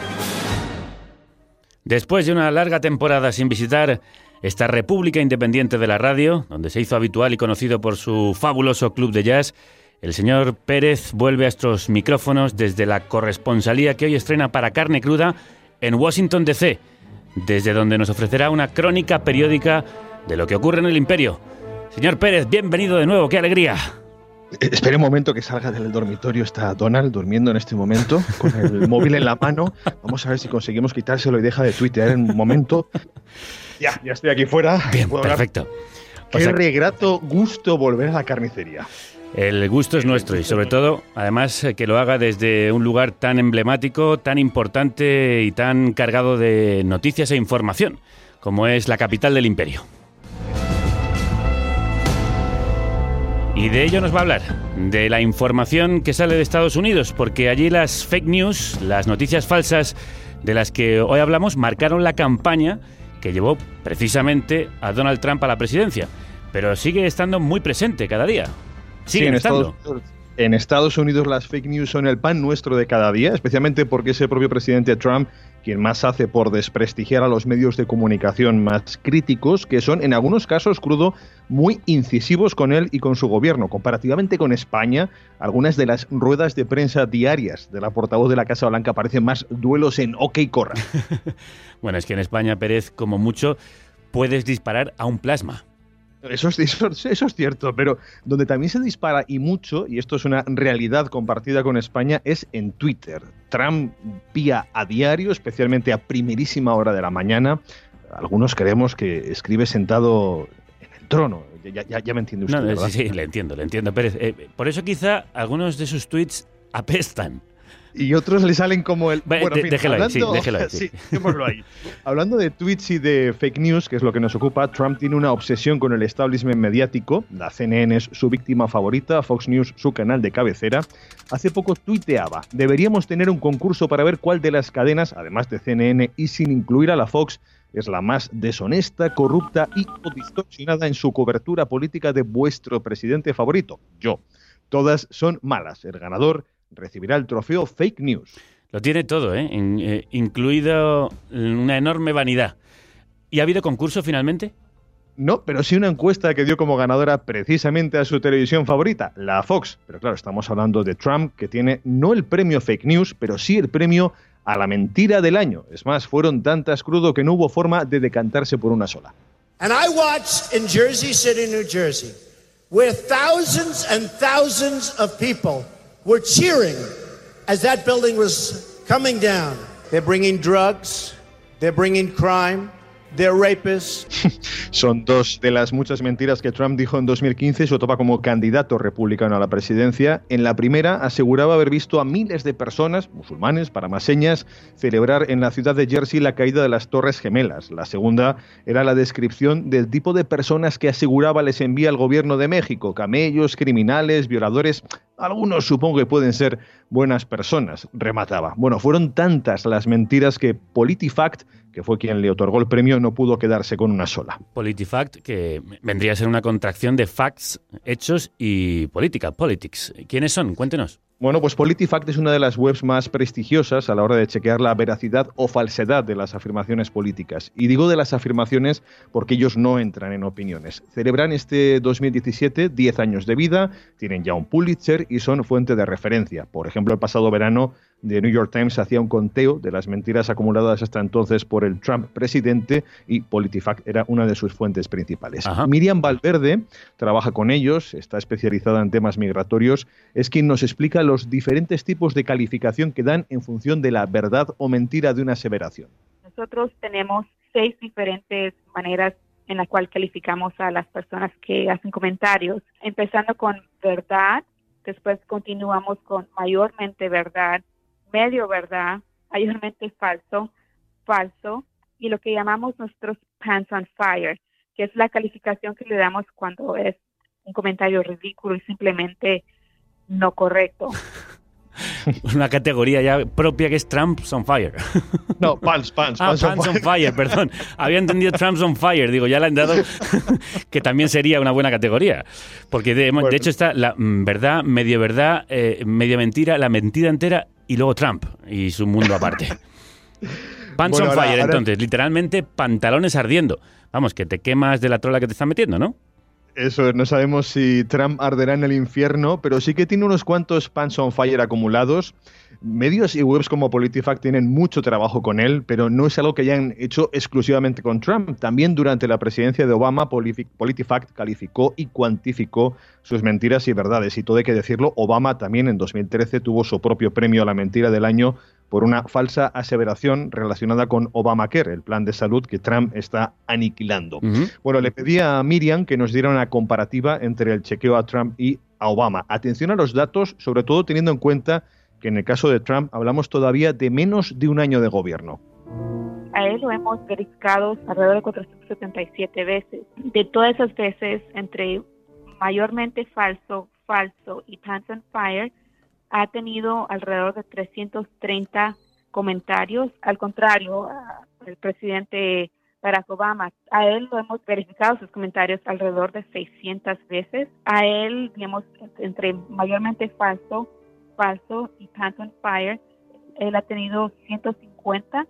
Después de una larga temporada sin visitar esta República Independiente de la Radio, donde se hizo habitual y conocido por su fabuloso club de jazz, el señor Pérez vuelve a estos micrófonos desde la corresponsalía que hoy estrena para Carne Cruda en Washington, D.C., desde donde nos ofrecerá una crónica periódica de lo que ocurre en el imperio. Señor Pérez, bienvenido de nuevo, qué alegría. Eh, Espere un momento que salga del dormitorio. Está Donald durmiendo en este momento con el móvil en la mano. Vamos a ver si conseguimos quitárselo y deja de tuitear en un momento. Ya, ya estoy aquí fuera. Bien, perfecto. Qué O sea- regrato gusto volver a la carnicería. El gusto es nuestro y sobre todo, además, eh, que lo haga desde un lugar tan emblemático, tan importante y tan cargado de noticias e información, como es la capital del imperio. Y de ello nos va a hablar, de la información que sale de Estados Unidos, porque allí las fake news, las noticias falsas de las que hoy hablamos, marcaron la campaña que llevó precisamente a Donald Trump a la presidencia. Pero sigue estando muy presente cada día. Sí, Siguen en estando. Estados, en Estados Unidos las fake news son el pan nuestro de cada día, especialmente porque es el propio presidente Trump quien más hace por desprestigiar a los medios de comunicación más críticos, que son en algunos casos, crudo, muy incisivos con él y con su gobierno. Comparativamente con España, algunas de las ruedas de prensa diarias de la portavoz de la Casa Blanca parecen más duelos en OK Corra. Bueno, es que en España, Pérez, como mucho, puedes disparar a un plasma. Eso es, eso, eso es cierto, pero donde también se dispara y mucho, y esto es una realidad compartida con España, es en Twitter. Trump vía a diario, especialmente a primerísima hora de la mañana. Algunos creemos que escribe sentado en el trono. Ya, ya- ya me entiende usted, sí, sí, le entiendo, le entiendo, Pérez. Eh, por eso quizá algunos de sus tweets apestan. Y otros le salen como el... Ve- de- déjelo ahí, sí, déjelo ahí, sí. sí, dejémoslo ahí. Hablando de tweets y de fake news, que es lo que nos ocupa, Trump tiene una obsesión con el establishment mediático. La CNN es su víctima favorita, Fox News su canal de cabecera. Hace poco tuiteaba, deberíamos tener un concurso para ver cuál de las cadenas, además de CNN y sin incluir a la Fox, es la más deshonesta, corrupta y o distorsionada en su cobertura política de vuestro presidente favorito, yo. Todas son malas. El ganador recibirá el trofeo Fake News. Lo tiene todo, ¿eh? In- eh, incluido una enorme vanidad. ¿Y ha habido concurso finalmente? No, pero sí una encuesta que dio como ganadora precisamente a su televisión favorita, la Fox. Pero claro, estamos hablando de Trump, que tiene no el premio Fake News, pero sí el premio a la mentira del año. Es más, fueron tantas crudo que no hubo forma de decantarse por una sola. And I watched in Jersey City, New Jersey, where thousands and thousands of people were cheering as that building was coming down. They're bringing drugs. They're bringing crime. They're rapists. Son dos de las muchas mentiras que Trump dijo en 2015 y su etapa como candidato republicano a la presidencia. En la primera aseguraba haber visto a miles de personas, musulmanes, para más señas, celebrar en la ciudad de Jersey la caída de las Torres Gemelas. La segunda era la descripción del tipo de personas que aseguraba les envía el gobierno de México, camellos, criminales, violadores. Algunos supongo que pueden ser buenas personas, remataba. Bueno, fueron tantas las mentiras que PolitiFact, que fue quien le otorgó el premio, no pudo quedarse con una sola. PolitiFact, que vendría a ser una contracción de facts, hechos y política, politics. ¿Quiénes son? Cuéntenos. Bueno, pues PolitiFact es una de las webs más prestigiosas a la hora de chequear la veracidad o falsedad de las afirmaciones políticas. Y digo de las afirmaciones porque ellos no entran en opiniones. Celebran este 2017 10 años de vida, tienen ya un Pulitzer y son fuente de referencia. Por ejemplo, el pasado verano The New York Times hacía un conteo de las mentiras acumuladas hasta entonces por el Trump presidente y PolitiFact era una de sus fuentes principales. Miriam Valverde trabaja con ellos, está especializada en temas migratorios, es quien nos explica los diferentes tipos de calificación que dan en función de la verdad o mentira de una aseveración. Nosotros tenemos seis diferentes maneras en la cual calificamos a las personas que hacen comentarios, empezando con verdad, después continuamos con mayormente verdad, medio verdad, mayormente falso, falso, y lo que llamamos nuestros pants on fire, que es la calificación que le damos cuando es un comentario ridículo y simplemente no correcto. Una categoría ya propia que es Trump's on Fire. No, Pants, Pants, Ah, Pants on Pants on Fire. Fire, perdón. Había entendido Trump's on Fire. Digo, ya le han dado que también sería una buena categoría. Porque de, de hecho está la mm, verdad, medio verdad, eh, media mentira, la mentira entera y luego Trump y su mundo aparte. Pants Bueno, on Fire, ahora- entonces, literalmente pantalones ardiendo. Vamos, que te quemas de la trola que te están metiendo, ¿no? Eso, no sabemos si Trump arderá en el infierno, pero sí que tiene unos cuantos pants on fire acumulados. Medios y webs como PolitiFact tienen mucho trabajo con él, pero no es algo que hayan hecho exclusivamente con Trump. También durante la presidencia de Obama, PolitiFact calificó y cuantificó sus mentiras y verdades. Y todo hay que decirlo, Obama también en 2013 tuvo su propio premio a la mentira del año por una falsa aseveración relacionada con Obamacare, el plan de salud que Trump está aniquilando. Bueno, le pedí a Miriam que nos diera una comparativa entre el chequeo a Trump y a Obama. Atención a los datos, sobre todo teniendo en cuenta que en el caso de Trump hablamos todavía de menos de un año de gobierno. A él lo hemos verificado alrededor de 477 veces. De todas esas veces, entre mayormente falso, falso y Pants on Fire ha tenido alrededor de 330 comentarios. Al contrario, el presidente Barack Obama, a él lo hemos verificado sus comentarios alrededor de 600 veces. A él, digamos, entre mayormente falso, falso y Pants on Fire, él ha tenido 150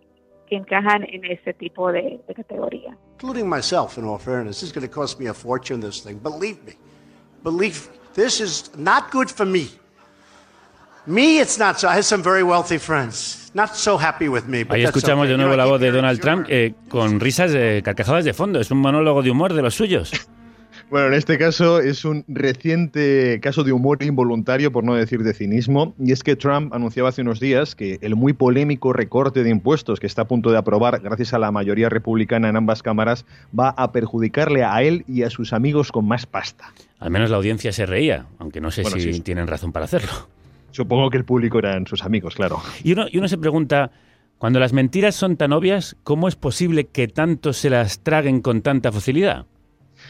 que encajan en ese tipo de, de categoría. Including myself, in all fairness, this is going to cost me a fortune, this thing. Believe me. Believe this is not good for me. Me, it's not so. I have some very wealthy friends. Not so happy with me. but Ahí escuchamos okay. de You nuevo know, la voz de Donald Trump eh, con risas de carcajadas de fondo. Es un monólogo de humor de los suyos. Bueno, en este caso es un reciente caso de humor involuntario, por no decir de cinismo, y es que Trump anunciaba hace unos días que el muy polémico recorte de impuestos que está a punto de aprobar gracias a la mayoría republicana en ambas cámaras va a perjudicarle a él y a sus amigos con más pasta. Al menos la audiencia se reía, aunque no sé Bueno, si sí, sí. tienen razón para hacerlo. Supongo que el público eran sus amigos, claro. Y uno, y uno se pregunta, cuando las mentiras son tan obvias, ¿cómo es posible que tanto se las traguen con tanta facilidad?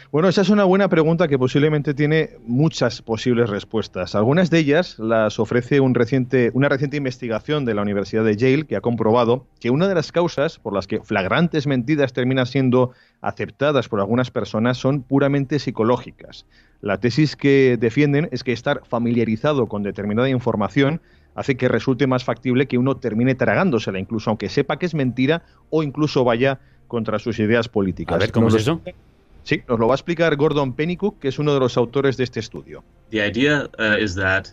Bueno, esa es una buena pregunta que posiblemente tiene muchas posibles respuestas. Algunas de ellas las ofrece un reciente, una reciente investigación de la Universidad de Yale que ha comprobado que una de las causas por las que flagrantes mentiras terminan siendo aceptadas por algunas personas son puramente psicológicas. La tesis que defienden es que estar familiarizado con determinada información hace que resulte más factible que uno termine tragándosela, incluso aunque sepa que es mentira o incluso vaya contra sus ideas políticas. A ver, ¿cómo Nos es eso? Sí, nos lo va a explicar Gordon Pennycook, que es uno de los autores de este estudio. The idea uh, is that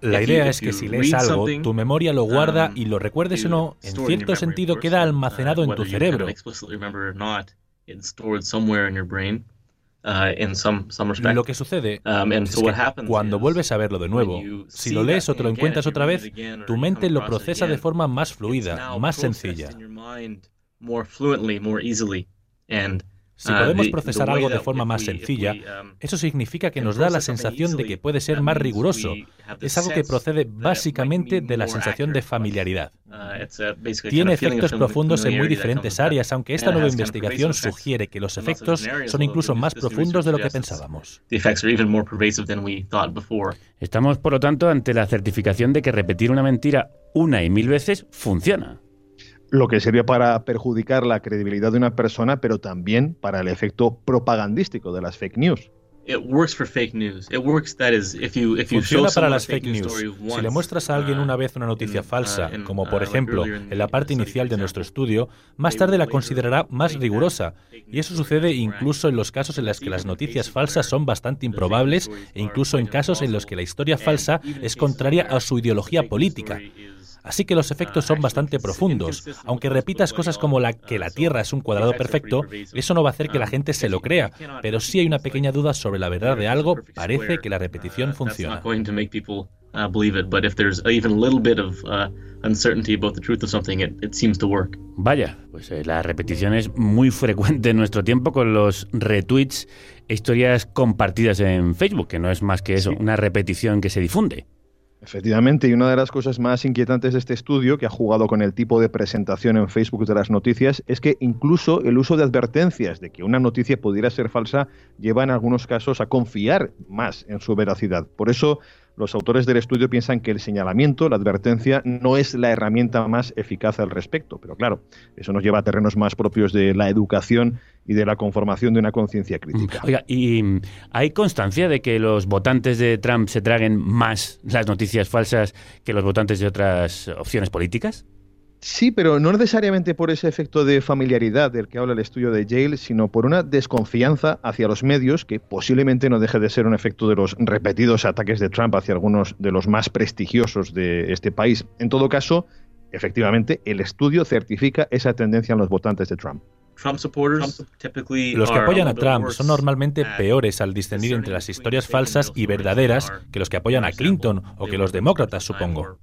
La idea if es que you si lees read algo, tu memoria lo guarda um, y lo recuerdes o no, en cierto sentido queda course, almacenado uh, en tu cerebro. explicitly remember or not, it's stored somewhere in your brain uh. Lo que sucede Um, es que what happens cuando vuelves a verlo de nuevo, you si lo lees o te lo encuentras if you otra read vez, it again or tu you mente lo procesa de forma más fluida, más sencilla. Si uh, podemos procesar algo de that forma if más sencilla, um, eso significa que can nos da la process something sensación de que puede ser that más riguroso. Es algo que procede that it might básicamente be de la more sensación de familiaridad. Uh, basically Tiene efectos profundos en muy diferentes áreas, aunque esta it nueva investigación sugiere que los efectos son incluso más profundos de lo que pensábamos. The effects are even more pervasive than we thought before. Estamos, por lo tanto, ante la certificación de que repetir una mentira una y mil veces funciona. Lo que sirve para perjudicar la credibilidad de una persona, pero también para el efecto propagandístico de las fake news. It works for fake news. It works that is if you if you show Funciona para las fake news. Si le muestras a alguien uh, una vez una noticia falsa, in, como uh, por like ejemplo en la the parte inicial de nuestro estudio, más tarde will la considerará más rigurosa. Y eso sucede incluso en los casos en los que las noticias falsas son bastante improbables e incluso en casos en los que la historia falsa es contraria a su ideología política. Así que los efectos son bastante profundos. Aunque repitas cosas como la que la Tierra es un cuadrado perfecto, eso no va a hacer que la gente se lo crea, pero si hay una pequeña duda sobre la verdad de algo, parece que la repetición funciona. not going to make people believe it, but if there's even a little bit of uncertainty about the truth of something, it, it seems to work. Vaya, pues eh, la repetición es muy frecuente en nuestro tiempo con los retweets e historias compartidas en Facebook, que no es más que eso, una repetición que se difunde. Efectivamente, y una de las cosas más inquietantes de este estudio, que ha jugado con el tipo de presentación en Facebook de las noticias, es que incluso el uso de advertencias de que una noticia pudiera ser falsa lleva en algunos casos a confiar más en su veracidad. Por eso, los autores del estudio piensan que el señalamiento, la advertencia, no es la herramienta más eficaz al respecto. Pero claro, eso nos lleva a terrenos más propios de la educación y de la conformación de una conciencia crítica. Oiga, ¿y hay constancia de que los votantes de Trump se traguen más las noticias falsas que los votantes de otras opciones políticas? Sí, pero no necesariamente por ese efecto de familiaridad del que habla el estudio de Yale, sino por una desconfianza hacia los medios que posiblemente no deje de ser un efecto de los repetidos ataques de Trump hacia algunos de los más prestigiosos de este país. En todo caso, efectivamente, el estudio certifica esa tendencia en los votantes de Trump. Trump supporters typically Los que are apoyan a Trump son normalmente peores al discernir entre las historias falsas y verdaderas que los que apoyan a Clinton o que los demócratas, supongo.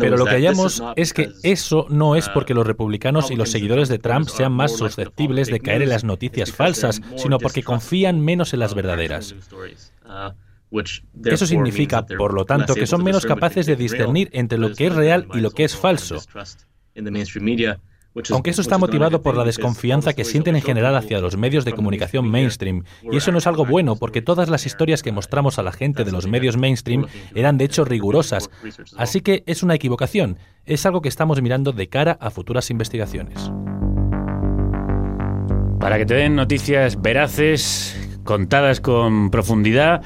Pero lo que hallamos es que eso no es uh, porque los republicanos y los seguidores de Trump sean más susceptibles de caer en las noticias falsas, sino porque confían menos en las of verdaderas. uh, Eso significa, por lo tanto, que son menos capaces de discernir entre lo que es real y lo que es falso. Aunque eso está motivado por la desconfianza que sienten en general hacia los medios de comunicación mainstream. Y eso no es algo bueno porque todas las historias que mostramos a la gente de los medios mainstream eran de hecho rigurosas. Así que es una equivocación. Es algo que estamos mirando de cara a futuras investigaciones. Para que te den noticias veraces, contadas con profundidad,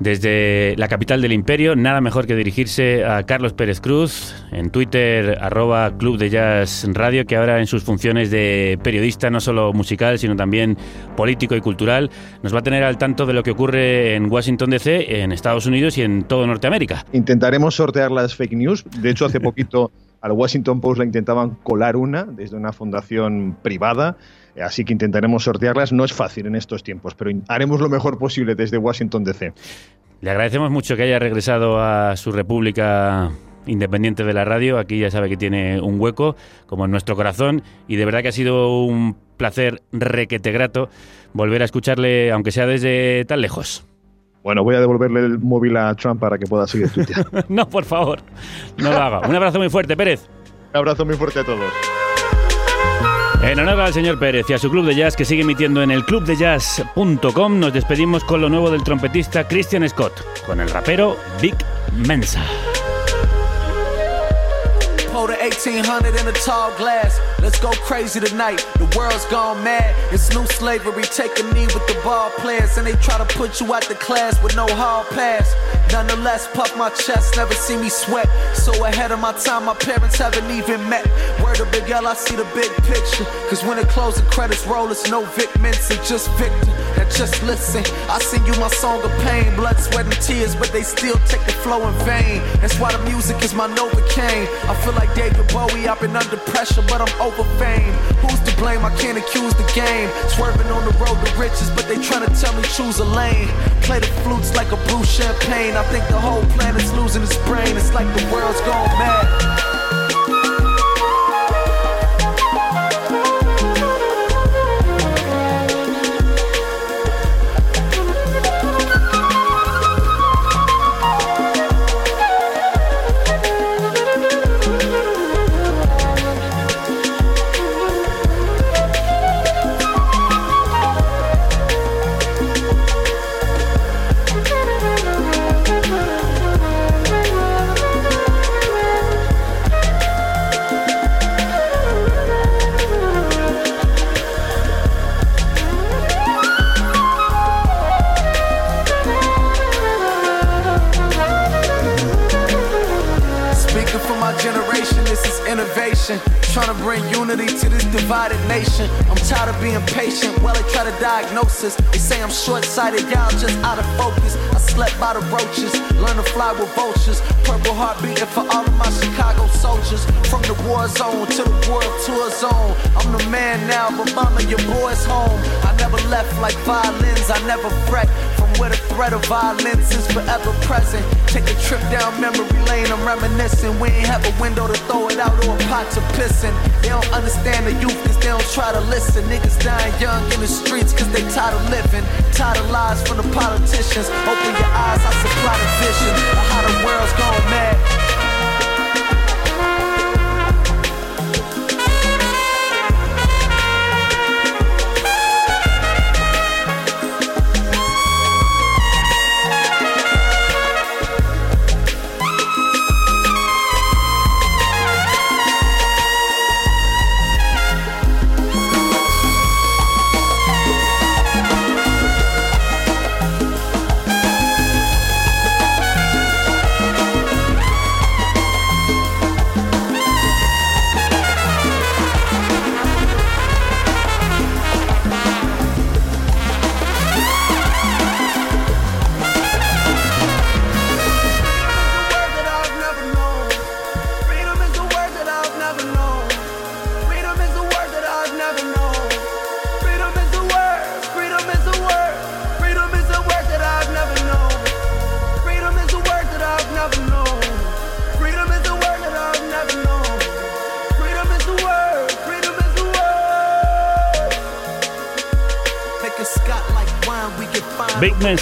desde la capital del imperio, nada mejor que dirigirse a Carlos Pérez Cruz, en Twitter, arroba Club de Jazz Radio, que ahora en sus funciones de periodista, no solo musical, sino también político y cultural, nos va a tener al tanto de lo que ocurre en Washington DC, en Estados Unidos y en todo Norteamérica. Intentaremos sortear las fake news. De hecho, hace poquito al Washington Post la intentaban colar una desde una fundación privada. Así que intentaremos sortearlas. No es fácil en estos tiempos, pero haremos lo mejor posible desde Washington DC. Le agradecemos mucho que haya regresado a su república independiente de la radio. Aquí ya sabe que tiene un hueco, como en nuestro corazón. Y de verdad que ha sido un placer requete grato volver a escucharle, aunque sea desde tan lejos. Bueno, voy a devolverle el móvil a Trump para que pueda seguir tuiteando. no, por favor, no lo haga. Un abrazo muy fuerte, Pérez. Un abrazo muy fuerte a todos. En honor al señor Pérez y a su club de jazz que sigue emitiendo en el clubdejazz.com, nos despedimos con lo nuevo del trompetista Christian Scott, con el rapero Vic Mensa. Pour the 1800 in a tall glass. Let's go crazy tonight. The world's gone mad. It's new slavery. Take a knee with the ball players. And they try to put you out the class with no hall pass. Nonetheless, puff my chest. Never see me sweat. So ahead of my time, my parents haven't even met. Word of Big L, I see the big picture. Cause when the closing credits roll, it's no Vic Mensa, just Victor. Just listen. I sing you my song of pain. Blood, sweat, and tears. But they still take the flow in vain. That's why the music is my Novocaine. I feel like David Bowie, I've been under pressure, but I'm over fame. Who's to blame? I can't accuse the game. Swerving on the road to riches, but they trying to tell me choose a lane. Play the flutes like a blue champagne. I think the whole planet's losing its brain. It's like the world's gone mad. Speaking for my generation, this is innovation. Trying to bring unity to this divided nation. I'm tired of being patient while they try to diagnose us. They say I'm short sighted, y'all just out of focus. I slept by the roaches, learn to fly with vultures. Purple heart beating for all of my Chicago soldiers. From the war zone to the world tour zone. I'm the man now, but mama, your boy's home. I never left like violins, I never fret. Where the threat of violence is forever present. Take a trip down memory lane, I'm reminiscing. We ain't have a window to throw it out or a pot to piss in. They don't understand the youth cause they don't try to listen. Niggas dying young in the streets cause they tired of living. Tired of lies from the politicians. Open your eyes, I supply the vision of how the world's gone mad.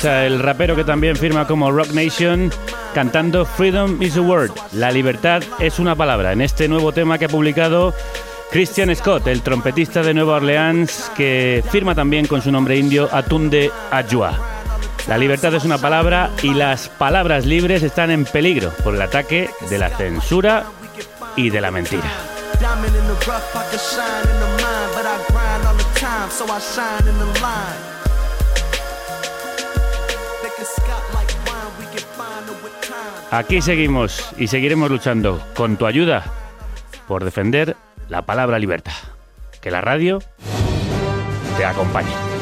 El rapero que también firma como Rock Nation, cantando Freedom is a Word. La libertad es una palabra. En este nuevo tema que ha publicado Christian Scott, el trompetista de Nueva Orleans, que firma también con su nombre indio Atunde Ajua. La libertad es una palabra y las palabras libres están en peligro por el ataque de la censura y de la mentira. Aquí seguimos y seguiremos luchando con tu ayuda por defender la palabra libertad. Que la radio te acompañe.